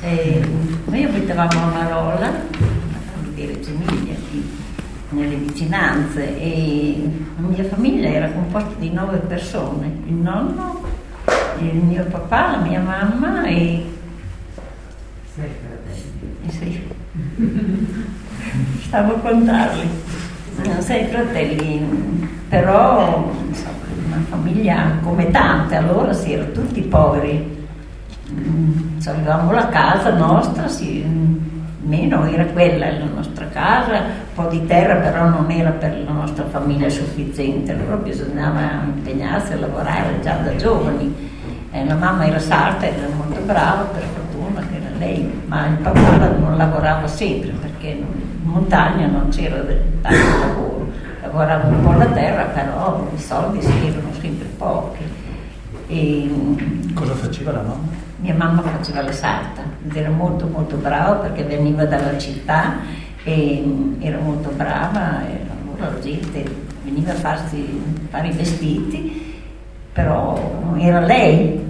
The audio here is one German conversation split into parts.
E noi abitavamo a Marolla, di Reggio Emilia, nelle vicinanze e la mia famiglia era composta di nove persone, il nonno, il mio papà, la mia mamma e sei fratelli. Sì. Stavo a contarli. Sei fratelli, però insomma, una famiglia come tante, allora si erano tutti poveri. Mm, avevamo la casa nostra, sì, meno era quella la nostra casa, un po' di terra però non era per la nostra famiglia sufficiente, allora bisognava impegnarsi a lavorare già da giovani. Eh, la mamma era sarta, era molto brava, per fortuna che era lei, ma il papà non lavorava sempre perché in montagna non c'era tanto lavoro, lavorava un po' la terra, però i soldi si erano sempre pochi. E, Cosa faceva la mamma? Mia mamma faceva la sarta ed era molto molto brava perché veniva dalla città e era molto brava e allora la gente veniva a farsi, fare i vestiti, però era lei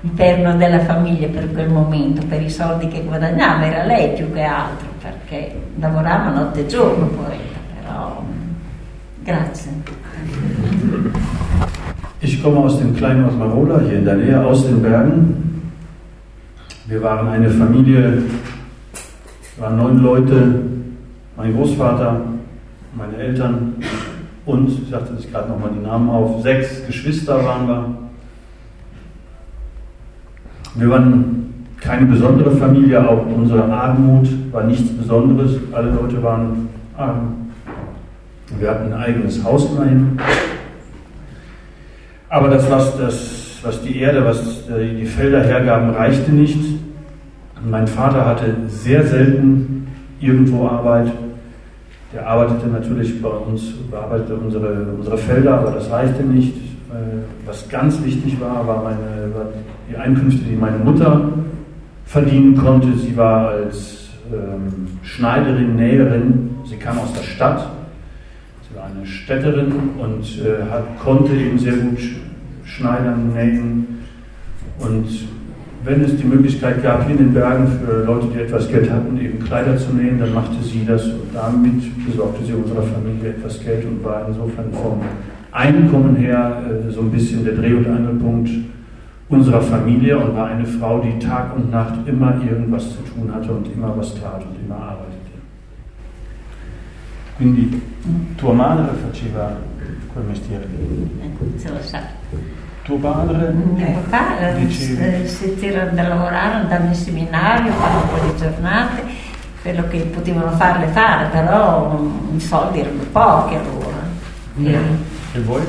il perno della famiglia per quel momento, per i soldi che guadagnava, era lei più che altro perché lavorava notte e giorno poeta, però grazie. Ich komme aus dem kleinen Ort Marola, hier in der Nähe, aus den Bergen. Wir waren eine Familie, waren neun Leute, mein Großvater, meine Eltern und, ich sagte sich gerade nochmal die Namen auf, sechs Geschwister waren wir. Wir waren keine besondere Familie, auch unsere Armut war nichts Besonderes. Alle Leute waren arm. Wir hatten ein eigenes Haus immerhin. Aber das, was, das, was die Erde, was die Felder hergaben, reichte nicht. Mein Vater hatte sehr selten irgendwo Arbeit. Der arbeitete natürlich bei uns, bearbeitete unsere, unsere Felder, aber das reichte nicht. Äh, was ganz wichtig war, war, meine, war die Einkünfte, die meine Mutter verdienen konnte. Sie war als ähm, Schneiderin, Näherin, sie kam aus der Stadt, sie war eine Städterin und äh, hat, konnte eben sehr gut schneidern, nähen. Und wenn es die Möglichkeit gab, hier in den Bergen für Leute, die etwas Geld hatten, eben Kleider zu nähen, dann machte sie das und damit besorgte sie unserer Familie etwas Geld und war insofern vom Einkommen her äh, so ein bisschen der Dreh- und Angelpunkt unserer Familie und war eine Frau, die Tag und Nacht immer irgendwas zu tun hatte und immer was tat und immer arbeitete. Quindi tua madre faceva quel mestiere. Tuo padre? Eh, Dicevi. se c'era da lavorare, andava in seminario, fare un po' di giornate, quello che potevano farle fare, però mm, i soldi erano pochi allora. E- E voi?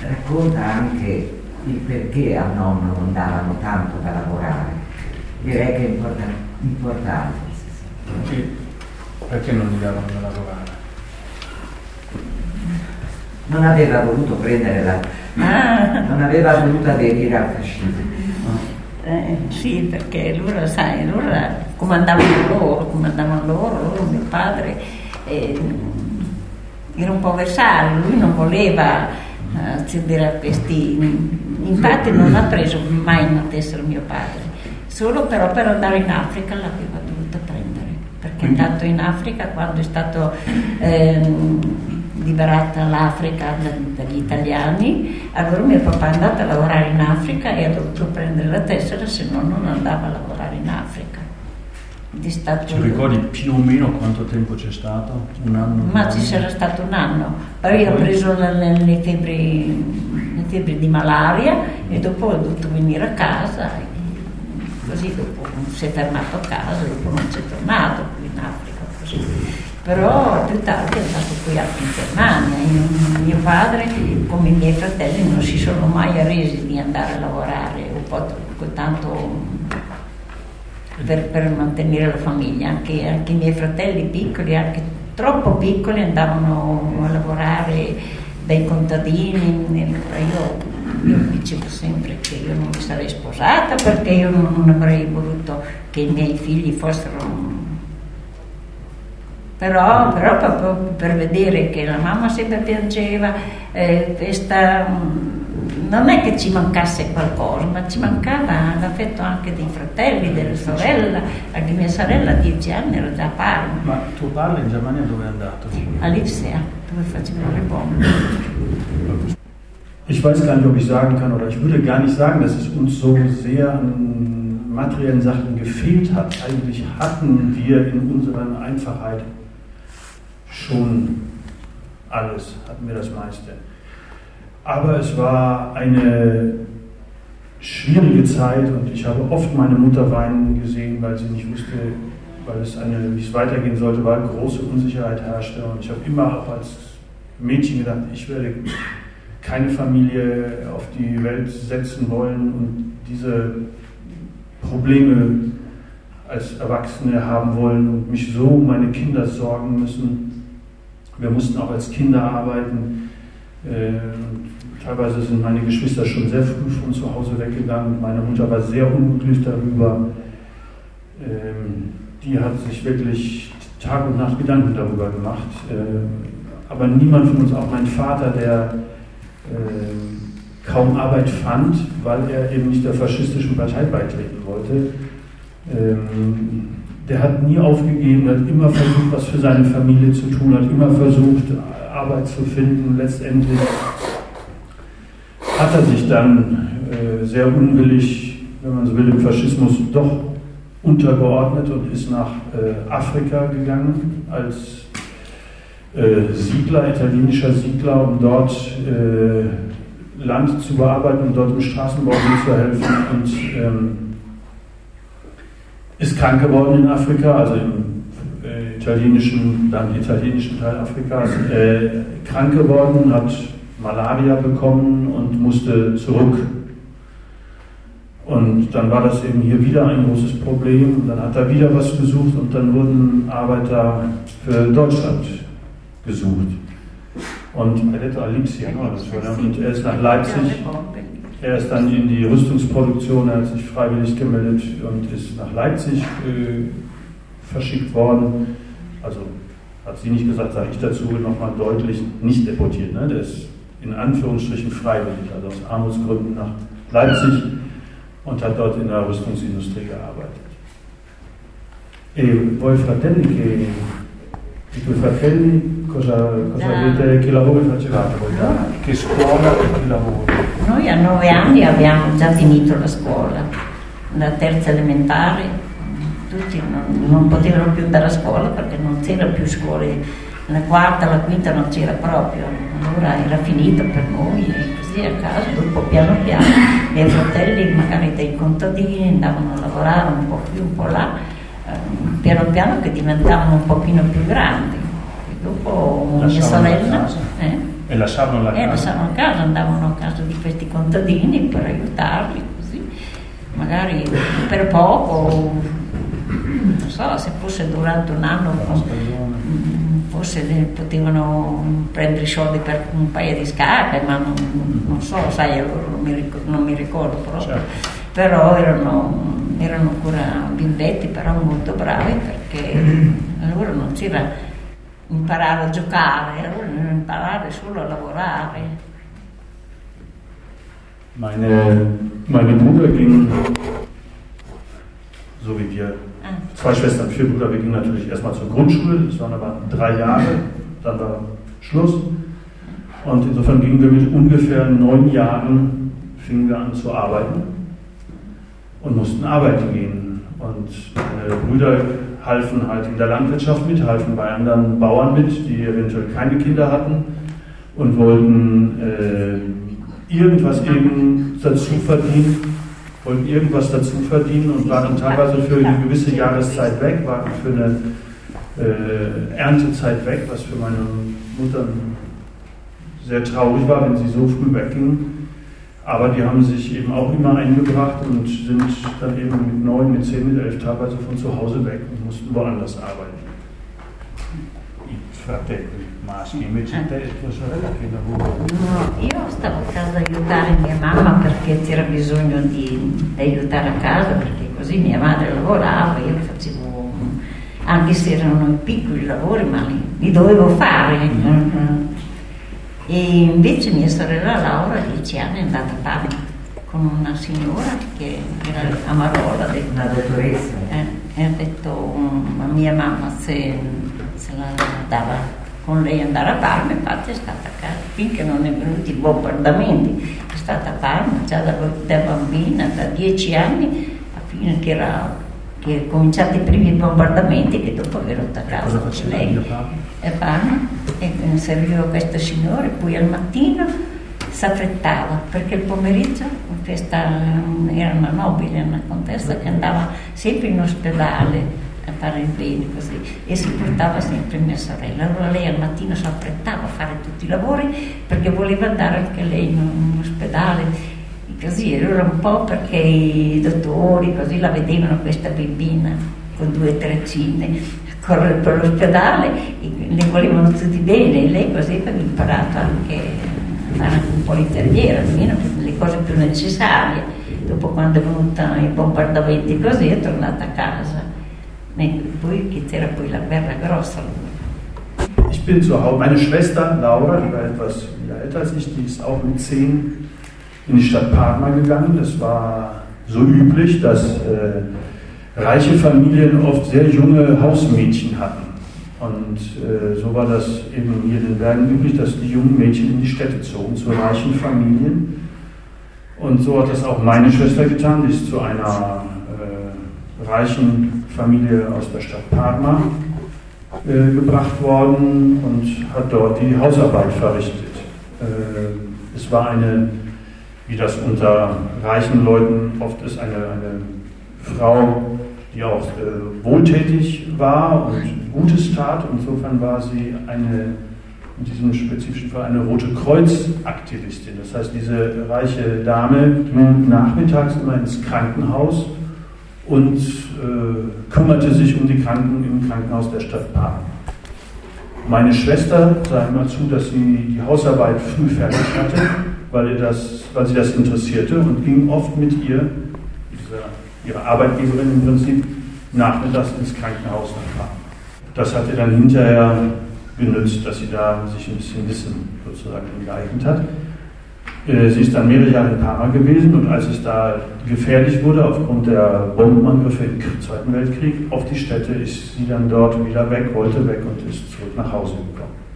Racconta anche il perché a nonno non davano tanto da lavorare. Direi che è importan- importante. Perché, perché non gli davano da lavorare? Non aveva voluto prendere la... Ah, non aveva voluto aderire al fascismo. eh, sì, perché allora, sai, allora comandavano loro, comandavano loro, loro, mio padre eh, era un po' versario, lui non voleva eh, cedere a questi, infatti non ha preso mai una tessera mio padre, solo però per andare in Africa l'aveva dovuta prendere, perché è andato in Africa quando è stato ehm, liberata l'Africa da- dagli italiani, allora mio papà è andato a lavorare in Africa e ha dovuto prendere la tessera, se no non andava a lavorare in Africa. È stato- Ti ricordi più o meno quanto tempo c'è stato? Un anno? ma ci sarà stato un anno. Poi ho preso le, le- febbri, le febbri di malaria e dopo ho dovuto venire a casa. così dopo si è fermato a casa, dopo non c'è tornato qui in Africa. Così. Però più tardi è andato qui anche in Germania. Io- mio padre, come i miei fratelli, non si sono mai arresi di andare a lavorare, un po' tanto per, per mantenere la famiglia, anche, anche i miei fratelli piccoli, anche troppo piccoli, andavano a lavorare dai contadini. Io, io dicevo sempre che io non mi sarei sposata perché io non avrei voluto che i miei figli fossero... Però, però proprio per vedere che la mamma sempre piangeva, eh, questa mm, non è che ci mancasse qualcosa, ma ci mancava l'affetto anche dei fratelli, della sorella. Anche mia sorella a dieci anni era già a Parma. Ma tuo padre in Germania dove è andato? A Lipsia, dove faceva le bombe. Ich weiß gar nicht, ob ich sagen kann, oder ich würde gar nicht sagen, dass es uns so sehr an materiellen Sachen gefehlt hat. Eigentlich hatten wir in unserer Einfachheit schon alles, hatten wir das meiste. Aber es war eine schwierige Zeit und ich habe oft meine Mutter weinen gesehen, weil sie nicht wusste, weil es eine, wie es weitergehen sollte, weil große Unsicherheit herrschte. Und ich habe immer auch als Mädchen gedacht, ich werde keine Familie auf die Welt setzen wollen und diese Probleme als Erwachsene haben wollen und mich so um meine Kinder sorgen müssen. Wir mussten auch als Kinder arbeiten. Äh, teilweise sind meine Geschwister schon sehr früh von zu Hause weggegangen. Meine Mutter war sehr unglücklich darüber. Ähm, die hat sich wirklich Tag und Nacht Gedanken darüber gemacht. Äh, aber niemand von uns, auch mein Vater, der kaum Arbeit fand, weil er eben nicht der faschistischen Partei beitreten wollte. Ähm, der hat nie aufgegeben, hat immer versucht, was für seine Familie zu tun, hat immer versucht, Arbeit zu finden. Letztendlich hat er sich dann äh, sehr unwillig, wenn man so will, im Faschismus doch untergeordnet und ist nach äh, Afrika gegangen als äh, Siedler, italienischer Siedler, um dort äh, Land zu bearbeiten, um dort im Straßenbau mitzuhelfen und ähm, ist krank geworden in Afrika, also im äh, italienischen, dann italienischen Teil Afrikas, äh, krank geworden, hat Malaria bekommen und musste zurück. Und dann war das eben hier wieder ein großes Problem. Und dann hat er wieder was gesucht und dann wurden Arbeiter für Deutschland gesucht. Und und er ist nach Leipzig. Er ist dann in die Rüstungsproduktion, er hat sich freiwillig gemeldet und ist nach Leipzig äh, verschickt worden. Also hat sie nicht gesagt, sage ich dazu nochmal deutlich, nicht deportiert. Ne? Der ist in Anführungsstrichen freiwillig, also aus Armutsgründen nach Leipzig und hat dort in der Rüstungsindustrie gearbeitet. E voi fratelli che i tuoi fratelli cosa, cosa avete, che lavoro facevate. Che scuola e che lavoro? Noi a nove anni abbiamo già finito la scuola, la terza elementare, tutti non, non potevano più andare a scuola perché non c'era più scuole, la quarta, la quinta non c'era proprio, allora era finita per noi e così a casa, dopo piano piano i miei fratelli magari dei contadini andavano a lavorare un po' qui, un po' là, ehm, piano piano che diventavano un pochino più grandi. E dopo mia la sorella... casa? eh? E lasciavano la Eh, casa? stavano a casa, andavano a casa di questi contadini per aiutarli così, magari per poco, non so, se fosse durante un anno, forse potevano prendere i soldi per un paio di scarpe, ma non, non so, sai, allora non mi ricordo, non mi ricordo proprio. Certo. Però erano, erano ancora bimbetti, però molto bravi perché allora non c'era imparare a giocare, allora non imparare solo a lavorare. Meine, meine Brüder gingen, so wie wir, Ah, zwei Schwestern, vier Brüder, wir gingen natürlich erstmal zur Grundschule, das waren aber drei Jahre, dann war Schluss. Und insofern gingen wir mit ungefähr neun Jahren, fingen wir an zu arbeiten und mussten arbeiten gehen. Und meine Brüder halfen halt in der Landwirtschaft mit, halfen bei anderen Bauern mit, die eventuell keine Kinder hatten und wollten äh, irgendwas eben dazu verdienen, wollten irgendwas dazu verdienen und waren teilweise für eine gewisse Jahreszeit weg, waren für eine äh, Erntezeit weg, was für meine Mutter sehr traurig war, wenn sie so früh wegging. Aber die haben sich eben auch immer eingebracht und sind dann eben mit neun, mit zehn, mit elf teilweise von zu Hause weg und mussten woanders arbeiten. I fratelli maschi, invece te e tua sorella che lavoro? no, io stavo a casa a aiutare mia mamma perché c'era bisogno di aiutare a casa, perché così mia madre lavorava, io facevo, anche se erano piccoli lavori, ma li, li dovevo fare. E invece mia sorella Laura dieci anni è andata a Parma con una signora che era Amarola, ha detto, Una dottoressa. eh, e ha detto mm, a mia mamma se, se la dava con lei andare a Parma, infatti è stata a casa, finché non è venuti i bombardamenti, è stata a Parma già da, da bambina, da dieci anni, a fine che era che cominciati i primi bombardamenti che dopo è venuta a casa Cosa con faceva lei papà? e Parma e serviva questo signore, poi al mattino si affrettava perché il pomeriggio questa era una nobile, una contessa che andava sempre in ospedale a fare il bene così e si portava sempre mia sorella. Allora lei al mattino si affrettava a fare tutti i lavori perché voleva andare anche lei in, in ospedale. Così, e allora un po' perché i dottori così la vedevano questa bambina con due treccine correre per l'ospedale, le volevano tutti bene e lei così aveva imparato anche a fare un po' l'infermiera, almeno le cose più necessarie. Dopo quando è venuta i bombardamenti così è tornata a casa. E poi che c'era poi la guerra grossa. Ich bin zu Hause. Meine Schwester Laura, die war etwas älter als ich, die ist auch mit zehn in die Stadt Parma gegangen. Das war so üblich, dass äh, reiche Familien oft sehr junge Hausmädchen hatten. Und äh, so war das eben hier in den Bergen üblich, dass die jungen Mädchen in die Städte zogen, zu reichen Familien. Und so hat das auch meine Schwester getan. Die ist zu einer äh, reichen Familie aus der Stadt Parma äh, gebracht worden und hat dort die Hausarbeit verrichtet. Äh, es war eine, wie das unter reichen Leuten oft ist, eine, eine Frau, die auch äh, wohltätig war und Gutes tat. Insofern war sie eine, in diesem spezifischen Fall eine Rote Kreuz-Aktivistin. Das heißt, diese reiche Dame ging nachmittags immer ins Krankenhaus und äh, kümmerte sich um die Kranken im Krankenhaus der Stadt Parma. Meine Schwester sah immer zu, dass sie die Hausarbeit früh fertig hatte, weil, ihr das, weil sie das interessierte und ging oft mit ihr, dieser, ihrer Arbeitgeberin im Prinzip, nachmittags ins Krankenhaus nach Parma. Das hat ihr dann hinterher genützt, dass sie da sich ein bisschen Wissen sozusagen geeignet hat. Äh, Sie ist dann mehrere Jahre in Parma gewesen und als es da gefährlich wurde aufgrund der Bombenangriffe im Zweiten Weltkrieg auf die Städte, ist sie dann dort wieder weg, wollte weg und ist zurück nach Hause gekommen.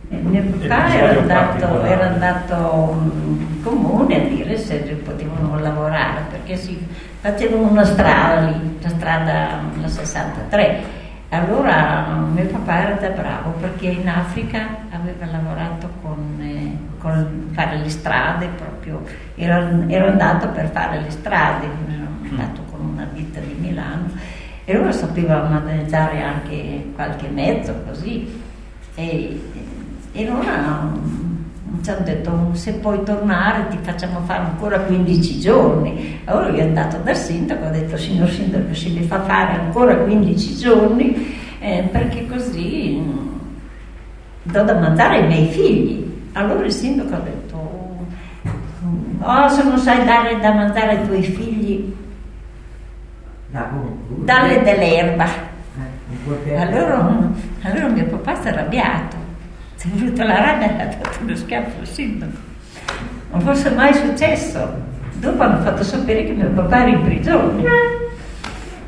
E mio papà era andato, era andato in comune a dire se potevano lavorare perché si facevano una strada lì, la strada la 63. Allora mio papà era da bravo perché in Africa aveva lavorato con, eh, con fare le strade proprio, era, era andato per fare le strade, era andato con una ditta di Milano e allora sapeva maneggiare anche qualche mezzo così. E, e allora ci hanno detto se puoi tornare ti facciamo fare ancora 15 giorni. Allora io è andato dal sindaco, ho detto signor sindaco se mi fa fare ancora 15 giorni eh, perché così mm, do da mangiare ai miei figli. Allora il sindaco ha detto oh se non sai dare da mangiare ai tuoi figli Da, dalle dell'erba. per- Allora, allora mio papà si è arrabbiato, è venuto la rabbia e ha dato uno schiaffo al sindaco. Non fosse mai successo. Dopo hanno fatto sapere che mio papà era in prigione.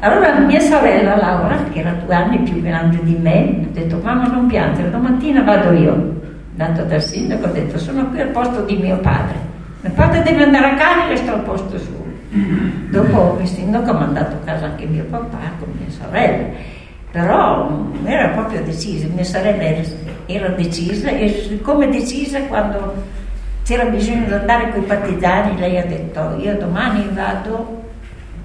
Allora mia sorella Laura, che era due anni più grande di me, ha detto mamma non piangere, domattina vado io. Dato dal sindaco, ho detto sono qui al posto di mio padre. Mio padre deve andare a casa e sto al posto suo. Dopo il sindaco ha mandato a casa anche mio papà con mia sorella. Però era proprio decisa, mia sorella era, decisa e siccome decisa quando c'era bisogno di andare con i partigiani, lei ha detto io domani vado,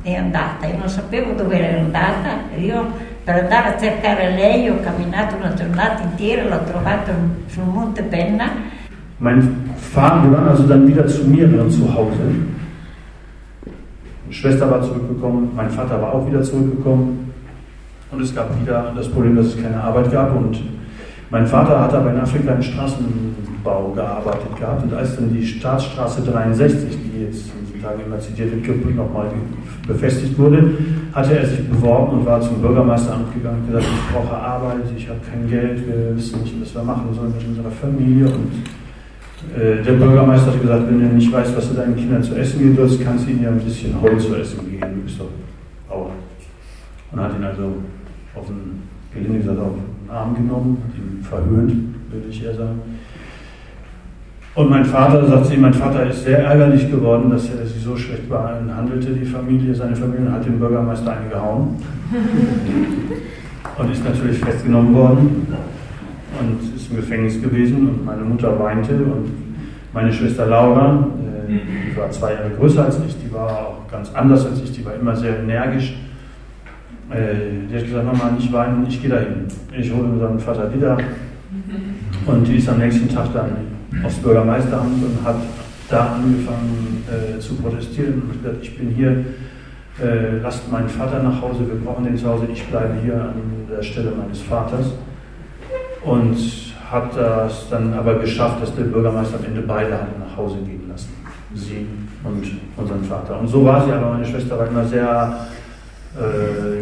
è andata, io non sapevo dove era andata, io per andare a cercare lei ho camminato una giornata intera, l'ho trovato sul Monte Penna Mein Vater, waren also dann wieder zu mehreren zu Hause. Meine Schwester war zurückgekommen, mein Vater war auch wieder zurückgekommen. Und es gab wieder das Problem, dass es keine Arbeit gab. Und mein Vater hat aber in Afrika im Straßenbau gearbeitet gehabt. Und als dann die Staatsstraße 63, die jetzt in diesen Tagen immer zitiert wird, nochmal befestigt wurde, hatte er sich beworben und war zum Bürgermeisteramt gegangen und gesagt, ich brauche Arbeit, ich habe kein Geld, wir wissen nicht, was wir machen sollen mit unserer Familie. Und Äh, der Bürgermeister hat gesagt, wenn du nicht weißt, was du deinen Kindern zu essen geben sollst, kannst du ihnen ja ein bisschen Holz zu essen geben. Du bist doch Bauer. Und hat ihn also auf den, gelinde gesagt, auf den Arm genommen, hat ihn verhöhnt, würde ich eher sagen. Und mein Vater, sagt sie, mein Vater ist sehr ärgerlich geworden, dass er sich so schlecht behandelte, die Familie, seine Familie, und hat den Bürgermeister eingehauen. und ist natürlich festgenommen worden und ist im Gefängnis gewesen und meine Mutter weinte und meine Schwester Laura, äh, die war zwei Jahre größer als ich, die war auch ganz anders als ich, die war immer sehr energisch. Äh, die hat gesagt, Mama, nicht weinen, ich gehe dahin. Ich hole unseren Vater wieder. Und die ist am nächsten Tag dann aufs Bürgermeisteramt und hat da angefangen äh, zu protestieren und gesagt, ich bin hier, äh, lasst meinen Vater nach Hause, wir brauchen den zu Hause, ich bleibe hier an der Stelle meines Vaters. Und hat das dann aber geschafft, dass der Bürgermeister am Ende beide hatte nach Hause gehen lassen. Sie und unseren Vater. Und so war sie, aber meine Schwester war immer sehr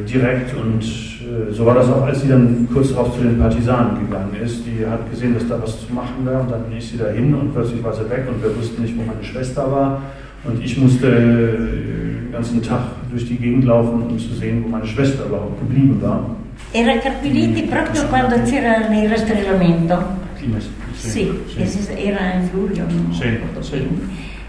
direkt und äh, so war das auch, als sie dann kurz darauf zu den Partisanen gegangen ist. Die hat gesehen, dass da was zu machen war und dann ist sie dahin und plötzlich war sie weg und wir wussten nicht, wo meine Schwester war. Und ich musste äh, den ganzen Tag durch die Gegend laufen, um zu sehen, wo meine Schwester überhaupt geblieben war. Era Carpiliti proprio quando c'era il rastrellamento? Sì, era in luglio, sì, sì.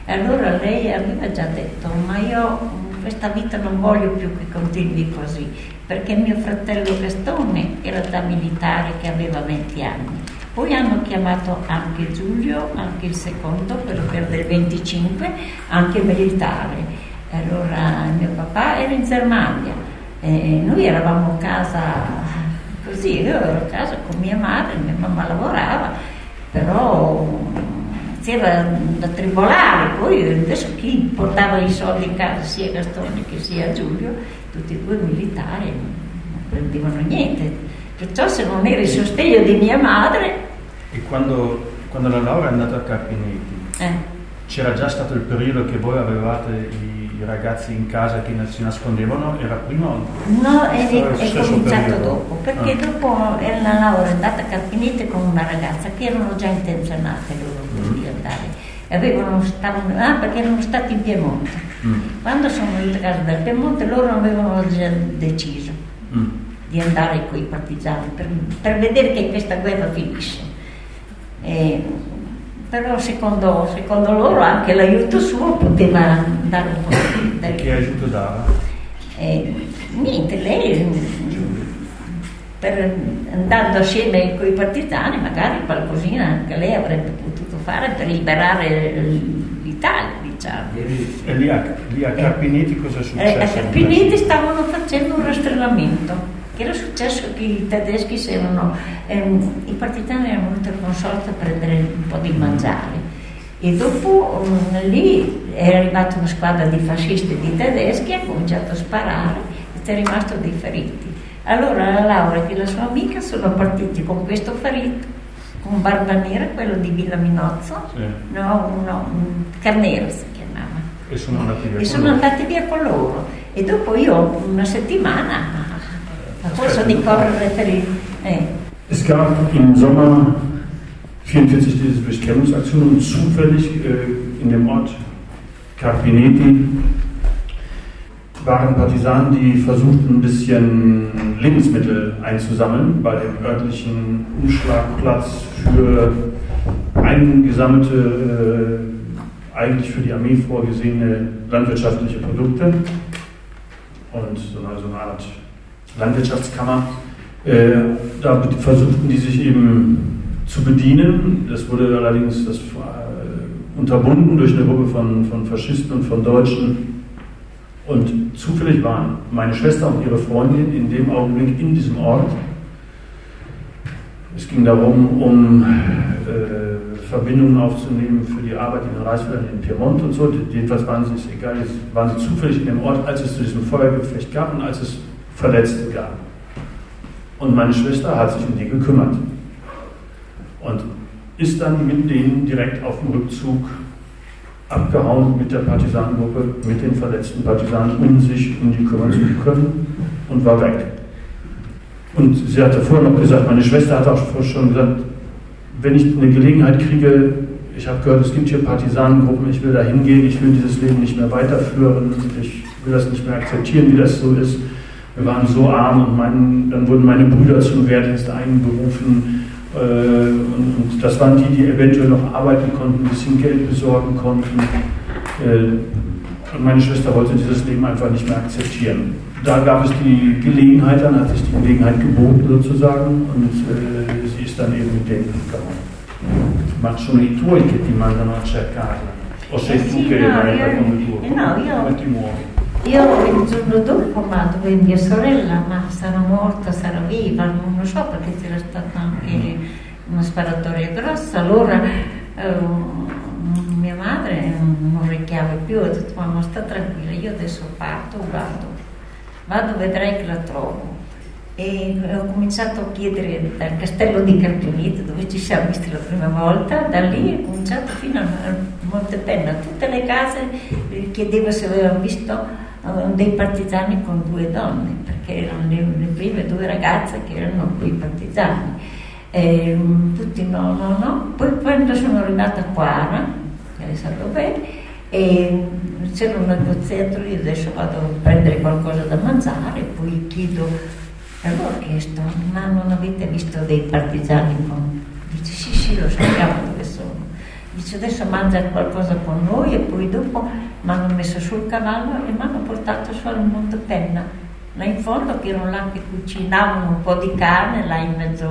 Allora lei aveva già detto, ma io questa vita non voglio più che continui così, perché mio fratello Gastone era da militare che aveva 20 anni. Poi hanno chiamato anche Giulio, anche il secondo, quello per del 25, anche militare. Allora mio papà era in Germania, e noi eravamo a casa così, io ero a casa con mia madre, mia mamma lavorava, però c'era da tribolare, poi adesso chi portava i soldi in casa, sia Gastone che sia Giulio, tutti e due militari, non prendevano niente. Perciò se non era il sostegno di mia madre... E quando, quando la Laura è andata a Carpinetti, eh. c'era già stato il periodo che voi avevate i, ragazzi in casa che si nascondevano? Era prima o no? No, è, è cominciato periodo. dopo, perché ah. dopo la Laura è andata a Carpinetti con una ragazza che erano già intenzionate loro. Avevano, stavano, ah, perché erano stati in Piemonte. Mm. Quando sono venuti a casa del Piemonte loro avevano già deciso mm. di andare con i partigiani per, per, vedere che questa guerra finisse. E, però secondo, secondo, loro anche l'aiuto suo poteva dare un po' di... E che aiuto dava? E, niente, lei per, andando assieme con i partigiani magari qualcosina anche lei avrebbe potuto fare per liberare l'Italia diciamo. E lì a, lì a Carpinetti cosa è successo? Eh, a Carpinetti stavano facendo un rastrellamento che era successo che i tedeschi erano, ehm, i partigiani erano venuti al consorte a prendere un po' di mangiare e dopo um, lì è arrivata una squadra di fascisti e di tedeschi ha cominciato a sparare e c'è rimasto dei feriti. Allora la Laura e la sua amica sono partiti con questo ferito, con Barba Nera, quello di Villa Minozzo, sì. no, no, Carnero si chiamava. E sono andati via, e sono andati via con loro. E dopo io una settimana Forse di correre per il... Eh. Es gab im Sommer 44 diese und zufällig äh, in dem Ort Carpineti waren Partisanen, die versuchten, ein bisschen Lebensmittel einzusammeln bei dem örtlichen Umschlagplatz für eingesammelte, äh, eigentlich für die Armee vorgesehene landwirtschaftliche Produkte und so eine, eine Art Landwirtschaftskammer. Äh, da versuchten die sich eben zu bedienen. Das wurde allerdings das, äh, unterbunden durch eine Gruppe von, von Faschisten und von Deutschen. Und zufällig waren meine Schwester und ihre Freundin in dem Augenblick in diesem Ort. Es ging darum, um äh, Verbindungen aufzunehmen für die Arbeit in den Reisfeldern in Piemont und so. Jedenfalls waren sie, egal, waren sie zufällig in dem Ort, als es zu diesem Feuergefecht gab und als es Verletzte gab. Und meine Schwester hat sich um die gekümmert und ist dann mit denen direkt auf dem Rückzug abgehauen mit der Partisanengruppe, mit den verletzten Partisanen, um sich um die kümmern zu können und war weg. Und sie hatte vorher noch gesagt, meine Schwester hat auch schon gesagt, wenn ich eine Gelegenheit kriege, ich habe gehört, es gibt hier Partisanengruppen, ich will da hingehen, ich will dieses Leben nicht mehr weiterführen, ich will das nicht mehr akzeptieren, wie das so ist. Wir waren so arm und mein, dann wurden meine Brüder zum Wehrdienst einberufen. Äh, und, und, das waren die, die eventuell noch arbeiten konnten, ein bisschen Geld besorgen konnten. Äh, und meine Schwester wollte dieses Leben einfach nicht mehr akzeptieren. Da gab es die Gelegenheit, dann hat sich die Gelegenheit geboten sozusagen und äh, sie ist dann eben mit denen gegangen. Ma sono i tuoi che ti mandano a cercare? O sei eh tu sì, che no, vai io, con il tuo? eh no, io, Come ti muovi? io il giorno dopo ma dove mia sorella, ma sarà morta, sarà viva, non lo so perché c'era stata anche una sparatoria grossa, allora eh, mia madre non richiama più, ha detto mamma sta tranquilla, io adesso parto, vado, vado, vedrai che la trovo. E ho cominciato a chiedere dal castello di Carpinito dove ci siamo visti la prima volta, da lì ho cominciato fino a Montepenna, tutte le case chiedevo se avevano visto uh, dei partigiani con due donne, perché erano le, le, prime due ragazze che erano quei partigiani. E, um, tutti no, no, no. Poi quando sono arrivata a Quara, che lei sa dov'è, e c'era un negoziato, io adesso vado a prendere qualcosa da mangiare, poi chiedo e allora ho chiesto, ma non avete visto dei partigiani con... Dice sì sì lo sappiamo dove sono. Dice adesso mangia qualcosa con noi e poi dopo mi hanno messo sul cavallo e mi hanno portato su al Montepenna, là in fondo che erano là che cucinavano un po' di carne, là in mezzo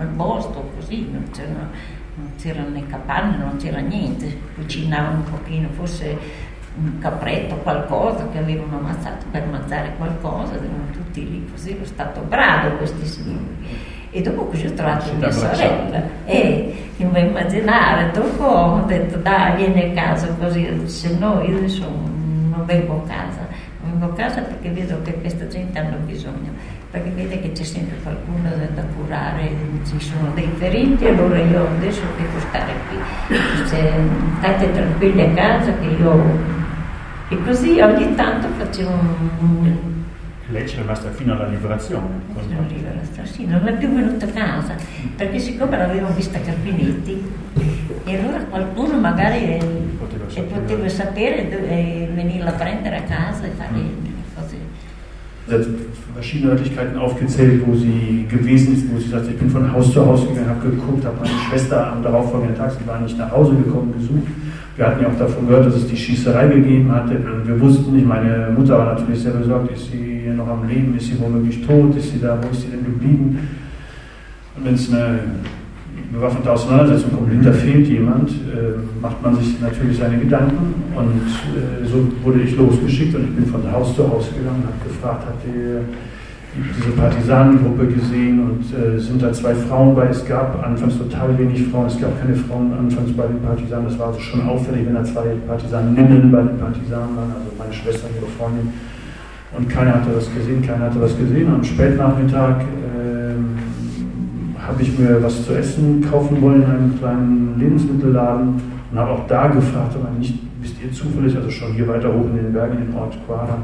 al bosco, così, non c'erano, non c'erano né capanne, non c'era niente, cucinavano un pochino, forse un capretto, qualcosa che avevano ammazzato per mangiare qualcosa, erano tutti lì così, ero stato bravo questi signori. E dopo così ho trovato mia sorella e non vuoi immaginare, dopo ho detto dai vieni a casa così, se no io adesso non vengo a casa, non vengo a casa perché vedo che questa gente hanno bisogno, perché vede che c'è sempre qualcuno da curare, ci sono dei feriti, allora io adesso devo stare qui, se, state tranquilli a casa che io e così ogni tanto facevo un... Lei c'è rimasta fino alla liberazione? Fino alla liberazione, sì, non è più venuta a casa, perché siccome l'avevo vista a Carpinetti, e allora qualcuno magari poteva sapere, poteva sapere e venirla a prendere a casa e fare mm. Sie verschiedene Örtlichkeiten aufgezählt, wo sie gewesen ist, wo sie sagt, ich bin von Haus zu Haus gegangen, habe geguckt, habe meine Schwester am darauffolgenden Tag, sie war nicht nach Hause gekommen, besucht wir hatten ja auch davon gehört, dass es die Schießerei gegeben hatte. Wir wussten nicht, meine Mutter war natürlich sehr besorgt, ist sie noch am Leben, ist sie womöglich tot, ist sie da, wo ist sie denn geblieben? Und wenn es eine bewaffnete Auseinandersetzung kommt, hinter fehlt jemand, äh, macht man sich natürlich seine Gedanken. Und äh, so wurde ich losgeschickt und ich bin von Haus zu Haus gegangen habe gefragt, habt ihr diese Partisanengruppe gesehen und äh, sind da zwei Frauen bei. Es gab anfangs total wenig Frauen, es gab keine Frauen anfangs bei den Partisanen. Das war also schon auffällig, wenn da zwei Partisaninnen bei den Partisanen waren, also meine Schwester und ihre Freundin. Und keiner hatte was gesehen, keiner hatte was gesehen. Am Spätnachmittag äh, habe ich mir was zu essen kaufen wollen in einem kleinen Lebensmittelladen und habe auch da gefragt, aber nicht, wisst ihr zufällig, also schon hier weiter hoch in den Bergen, in den Ort Quara,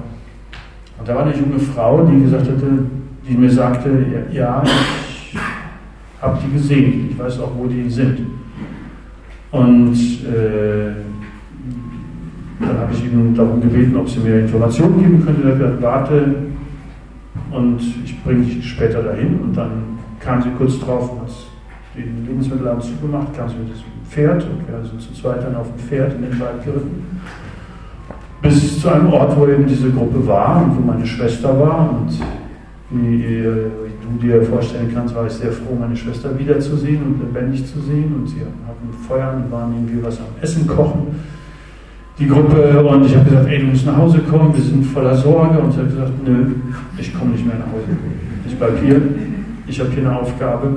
und da war eine junge Frau, die gesagt hatte, die mir sagte, ja, ich habe die gesehen, ich weiß auch, wo die sind. Und äh, dann habe ich ihn darum gebeten, ob sie mir Informationen geben könnte. Er hat gesagt, warte und ich bringe dich später dahin. Und dann kam sie kurz drauf und hat den Lebensmittelladen zugemacht, kam sie mit diesem Pferd und wir sind zu zweit dann auf dem Pferd in den Wald geritten bis zu einem Ort, wo eben diese Gruppe war und wo meine Schwester war. Und wie, du dir vorstellen kannst, war ich sehr froh, meine Schwester wiederzusehen und lebendig zu sehen. Und sie hatten Feuer und waren irgendwie was am Essen kochen. Die Gruppe und ich habe gesagt, ey, du musst nach Hause kommen, wir sind voller Sorge. Und sie hat gesagt, nö, ich komme nicht mehr nach Hause. Ich bleibe hier, ich habe hier eine Aufgabe.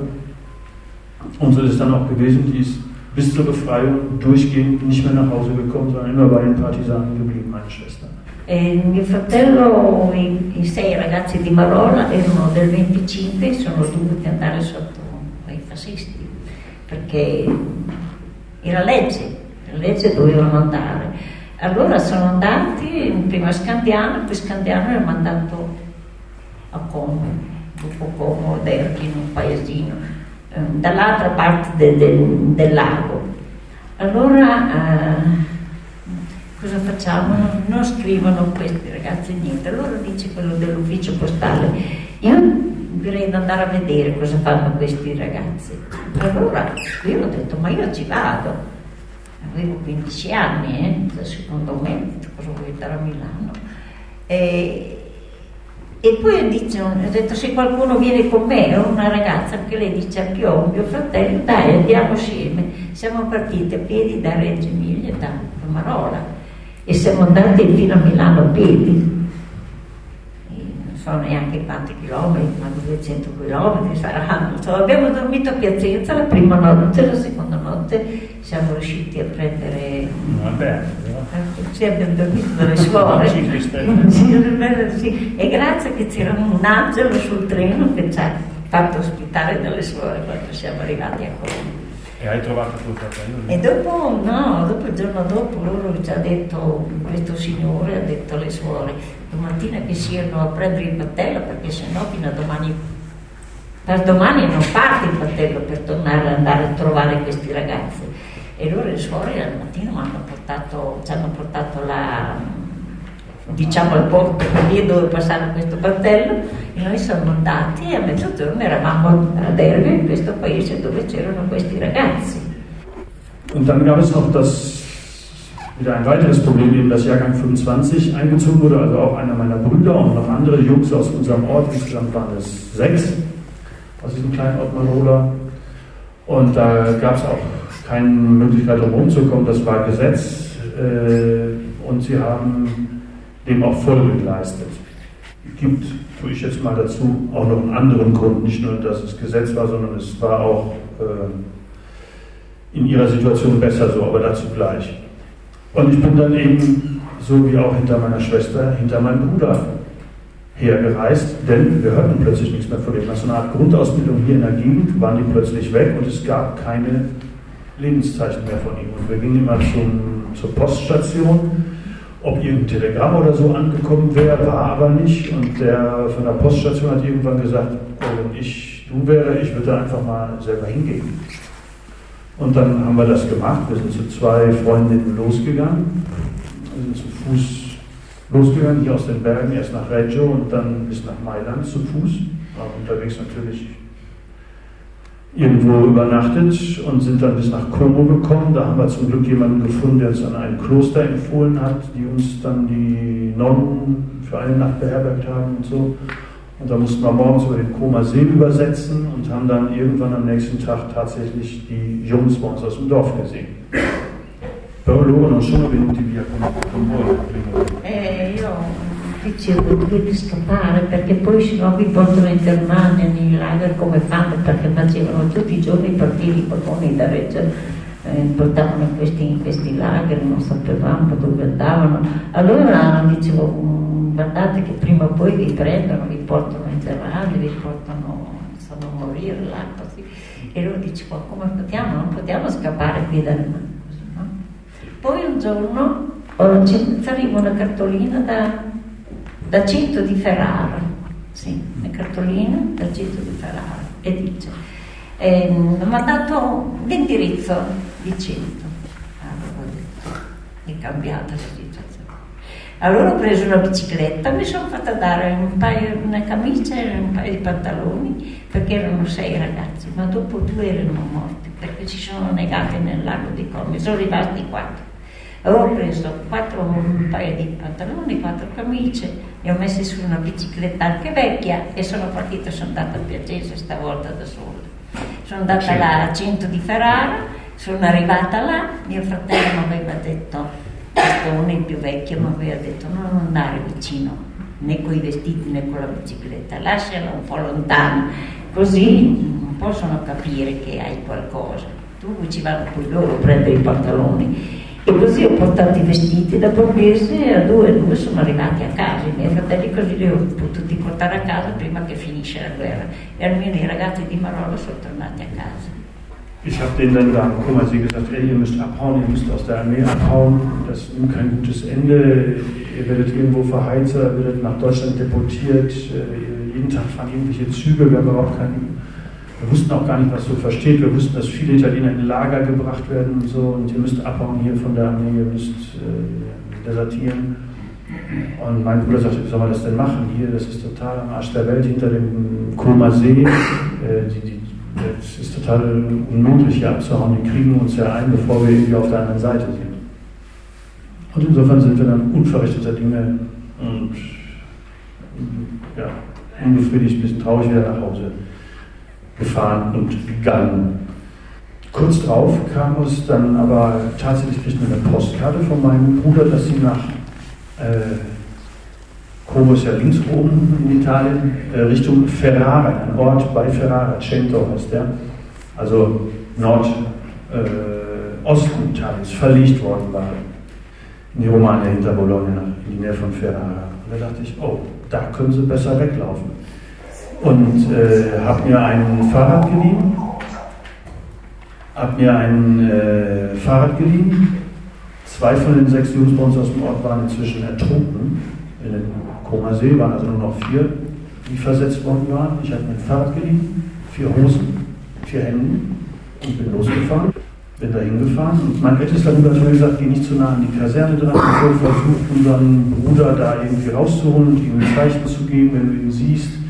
Und so ist es dann auch gewesen, die ist bis zur Befreiung durchgehend nicht mehr nach Hause gekommen, sondern immer bei den Partisanen geblieben, meine Schwester. E mio fratello, i, i, sei ragazzi di Marola erano del 25 e sono dovuti andare sotto i fascisti perché era legge, la legge dovevano andare. Allora sono andati prima a Scandiano, poi Scandiano era mandato a Como, dopo Como, Derchi, un paesino Ehm, dall'altra parte de, de, del lago. Allora eh, cosa facciamo? Non scrivono questi ragazzi niente. Allora dice quello dell'ufficio postale, io direi di andare a vedere cosa fanno questi ragazzi. Allora io ho detto, ma io ci vado. Avevo 15 anni, eh? secondo me, cosa vuoi andare a Milano? E, e poi dice, ho detto se qualcuno viene con me, ho una ragazza che lei dice a Pio, mio fratello, dai andiamo assieme. Siamo partiti a piedi da Reggio Emilia, da Marola e siamo andati fino a Milano a piedi so neanche quanti chilometri, ma 200 chilometri saranno. So, abbiamo dormito a Piacenza la prima notte, la seconda notte siamo riusciti a prendere... Vabbè, eh, sì, abbiamo dormito dalle suore. sì, e grazie che c'era un angelo sul treno che ci ha fatto ospitare dalle suore quando siamo arrivati a Como. E hai trovato tuo fratello? E dopo, no, dopo il giorno dopo loro ci ha detto, questo signore ha detto alle suore, domattina che siano a prendere il battello perché sennò fino a domani, per domani non parte il battello per tornare ad andare a trovare questi ragazzi. E loro le suore al mattino hanno portato, hanno portato la, diciamo al porto dire dove passare questo battello e noi siamo andati e a mezzogiorno eravamo ad Erbe in questo paese dove c'erano questi ragazzi. Und dann gab es noch das, wieder ein weiteres Problem, eben dass Jahrgang 25 eingezogen wurde, also auch einer meiner Brüder und noch andere Jungs aus unserem Ort, insgesamt waren es sechs aus diesem kleinen Ort Marola. Und da gab es auch keine Möglichkeit, um rumzukommen, das war Gesetz. Äh, und sie haben dem auch Folge geleistet. Es gibt, tue ich jetzt mal dazu, auch noch einen anderen Grund, nicht nur, dass es Gesetz war, sondern es war auch äh, in ihrer Situation besser so, aber dazu gleich. Und ich bin dann eben, so wie auch hinter meiner Schwester, hinter meinem Bruder hergereist, denn wir hörten plötzlich nichts mehr von dem. Nach so einer Art Grundausbildung hier in der Gegend waren die plötzlich weg und es gab keine Lebenszeichen mehr von ihm. Und wir gingen immer zum, zur Poststation ob irgendein Telegramm oder so angekommen wäre, war aber nicht. Und der von der Poststation hat irgendwann gesagt, wenn ich du wäre, ich würde einfach mal selber hingehen. Und dann haben wir das gemacht. Wir sind zu zwei Freundinnen losgegangen. Wir sind zu Fuß losgegangen, hier aus den Bergen, erst nach Reggio und dann bis nach Mailand zu Fuß. Waren unterwegs natürlich irgendwo übernachtet und sind dann bis nach Como gekommen. Da haben wir zum Glück jemanden gefunden, der uns an ein Kloster empfohlen hat, die uns dann die Nonnen für eine Nacht beherbergt haben und so. Und da mussten wir morgens über den Koma See übersetzen und haben dann irgendwann am nächsten Tag tatsächlich die Jungs bei uns aus dem Dorf gesehen. Loro non sono venuti via con. Eh, io dicevo dovete scappare perché poi se no vi portano in Germania, nei lager come fanno perché facevano tutti i giorni partire i vagoni da Reggio eh, portavano questi, in questi lager, non sapevamo dove andavano. Allora dicevo guardate che prima o poi vi prendono, vi portano in Germania, vi portano insomma, a morire là così. E loro dicevo come possiamo? Non possiamo scappare qui da Germania. No? Poi un giorno ci arriva una cartolina da da Cito di Ferrara, sì, una cartolina da Cito di Ferrara e dice, eh, mi ha dato l'indirizzo di Cito. Allora ho detto, è cambiata la situazione. Allora ho preso una bicicletta, mi sono fatta dare un paio, una camicia e un paio di pantaloni perché erano sei ragazzi, ma dopo due erano morti perché si sono negati nel lago di Como, sono rimasti quattro. Avevo preso quattro, un paio di pantaloni, quattro camicie, li ho messi su una bicicletta anche vecchia e sono partita, sono andata a Piacenza stavolta da sola. Sono andata là a Cinto di Ferrara, sono arrivata là, mio fratello mi aveva detto, Gastone il più vecchio mi aveva detto non andare vicino né con i vestiti né con la bicicletta, lasciala un po' lontano, così non possono capire che hai qualcosa. Tu ci vanno poi loro a prendere i pantaloni e così ho portato i vestiti da borghese a due, due sono arrivati a casa, i miei fratelli così li ho potuti portare a casa prima che finisce la guerra. E almeno i ragazzi di Marola sono tornati a casa. Ich habe denen dann da, guck mal, sie gesagt, ey, ihr müsst abhauen, ihr müsst aus der Armee abhauen, das nimmt kein gutes Ende, ihr werdet irgendwo verheizt, ihr werdet nach Deutschland deportiert, jeden Tag fahren irgendwelche Züge, wir haben überhaupt keinen wir wussten auch gar nicht, was so versteht. Wir wussten, dass viele Italiener in Lager gebracht werden und so und ihr müsst abhauen hier von der Armee, ihr müsst äh, desertieren. Und mein Bruder sagte, wie soll man das denn machen? Hier, das ist total am Arsch der Welt, hinter dem Koma See. Äh, die, die, es ist total unmöglich hier abzuhauen. Die kriegen uns ja ein, bevor wir irgendwie auf der anderen Seite sind. Und insofern sind wir dann unverrichteter Dinge und ja, unbefriedigt, ein bisschen traurig wieder nach Hause gefahren und gegangen. Kurz darauf kam es dann aber tatsächlich kriegten wir eine Postkarte von meinem Bruder, dass sie nach äh, Como ist ja links oben in Italien, äh, Richtung Ferrara, ein Ort bei Ferrara, Cento heißt der, also Nordosten äh, Italiens, verlegt worden war in die Romane hinter Bologna, in die Nähe von Ferrara. Und da dachte ich, oh, da können sie besser weglaufen. Und äh, habe mir ein Fahrrad geliehen, habe mir ein äh, Fahrrad geliehen. Zwei von den sechs Jungs bei uns aus dem Ort waren inzwischen ertrunken in den Komasee, waren also nur noch vier, die versetzt worden waren. Ich habe mir ein Fahrrad geliehen, vier Hosen, vier Hemden und bin losgefahren bin da hingefahren und mein ältester Bruder hat mir gesagt, geh nicht zu nah an die Kaserne dran, bevor versucht, unseren Bruder da irgendwie rauszuholen und ihm ein Zeichen zu geben, wenn du ihn siehst.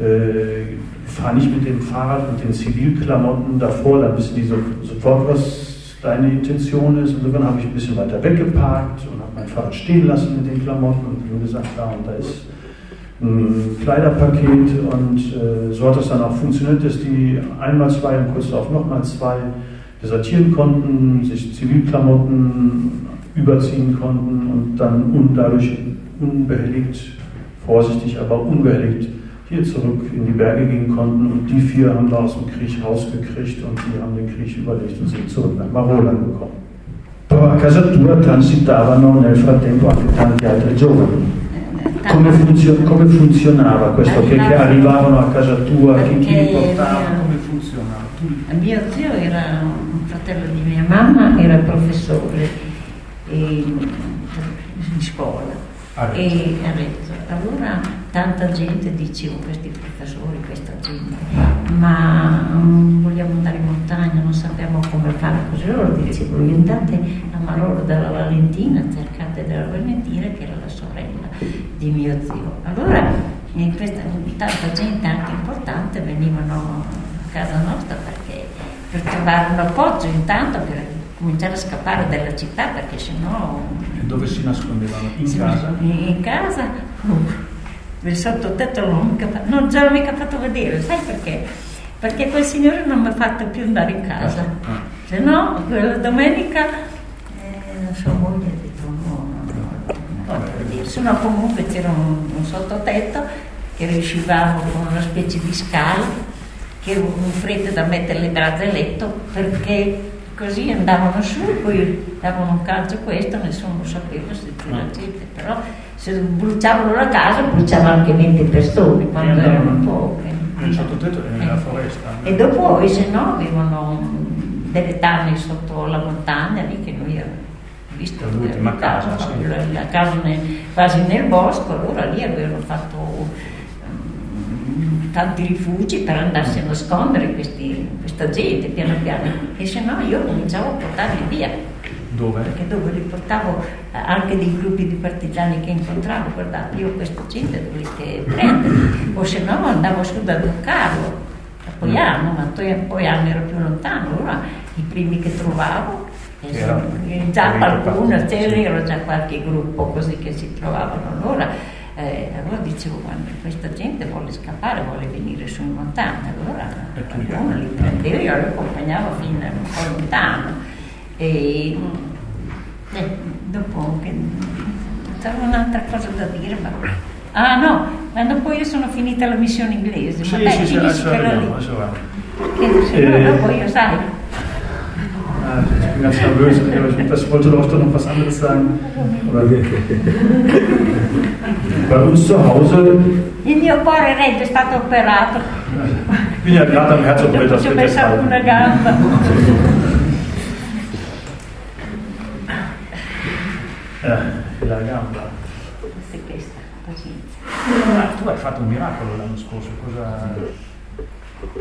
Äh, fahr nicht mit dem Fahrrad und den Zivilklamotten davor, dann wissen die so, sofort, was deine Intention ist. Insofern habe ich ein bisschen weiter weggeparkt und habe mein Fahrrad stehen lassen mit den Klamotten und ihm gesagt, da und da ist ein Kleiderpaket und äh, so hat das dann auch funktioniert, dass die einmal zwei und kurz darauf nochmal zwei desertieren konnten, sich Zivilklamotten überziehen konnten und dann und dadurch unbehelligt, vorsichtig, aber unbehelligt hier zurück in die Berge gehen konnten. Und die vier haben wir aus dem Krieg rausgekriegt und die haben den Krieg überlegt und sind zurück nach Marola gekommen. Però a casa tua transitavano nel frattempo anche tanti altri giovani. Come, funzio come funzionava questo? Che, che, arrivavano a casa tua, chi, chi li portava? Come funzionava? Mio zio era un fratello di mia mamma, era professore in scuola e a Arezzo. Allora tanta gente diceva questi professori, questa gente, ma um, vogliamo andare in montagna, non sappiamo come fare così. Loro dicevano, andate a Marolo dalla Valentina, cercate della Valentina che era la sorella di mio zio. Allora in questa, tanta gente anche importante venivano a casa nostra perché per trovare un appoggio intanto per cominciare a scappare dalla città perché sennò... Dove si nascondevano? In casa? In casa? Uh, il sottotetto non, non ce l'ho mica fatto vedere, sai perché? Perché quel signore non mi ha fatto più andare in casa. Ah. ah. Se no, quella domenica eh, sua moglie ha detto no, no, no, no. Se no comunque c'era un, un sottotetto che riuscivamo con una specie di scala, che era un freddo da mettere le brazze a letto perché così andavano su, poi davano un calcio a questo, nessuno lo sapeva se c'era ah. gente, però se bruciavano la casa bruciavano anche 20 persone quando erano poche. Il sottotetto è nella foresta. E dopo, se no, avevano delle tane sotto la montagna lì che noi abbiamo visto. L'ultima casa, sì. la, la casa nel, quasi nel bosco, allora lì avevano fatto tanti rifugi per andarsi a nascondere questi, questa gente piano piano. E se no io cominciavo a portarli via. Dove? Perché dove li portavo eh, anche dei gruppi di partigiani che incontravo, guardate, io questa gente dovete prendere, o se no andavo su da Don Carlo, a Poiano, ma Poiano era più lontano, allora i primi che trovavo era, già qualcuno, c'era già qualche gruppo così che si trovavano allora eh, allora dicevo, quando questa gente vuole scappare, vuole venire su in montagna, allora qualcuno li prendeva, io li accompagnavo fino a un po' lontano. E eh, dopo che c'era un'altra cosa da dire, ma... Ah no, quando poi io sono finita la missione inglese, sì, ma dai, sì, sì, quella lì. Che se no, eh, dopo io sai. Ah, ich bin ganz nervös, ich wollte doch noch was anderes sagen. Bei uns zu Hause. Il mio cuore regge è stato operato. Ich bin ja gerade am Herzogbrett, Ci ho messo una gamba. Eh, la gamba. Questa, pazienza. tu hai fatto un miracolo l'anno scorso, cosa...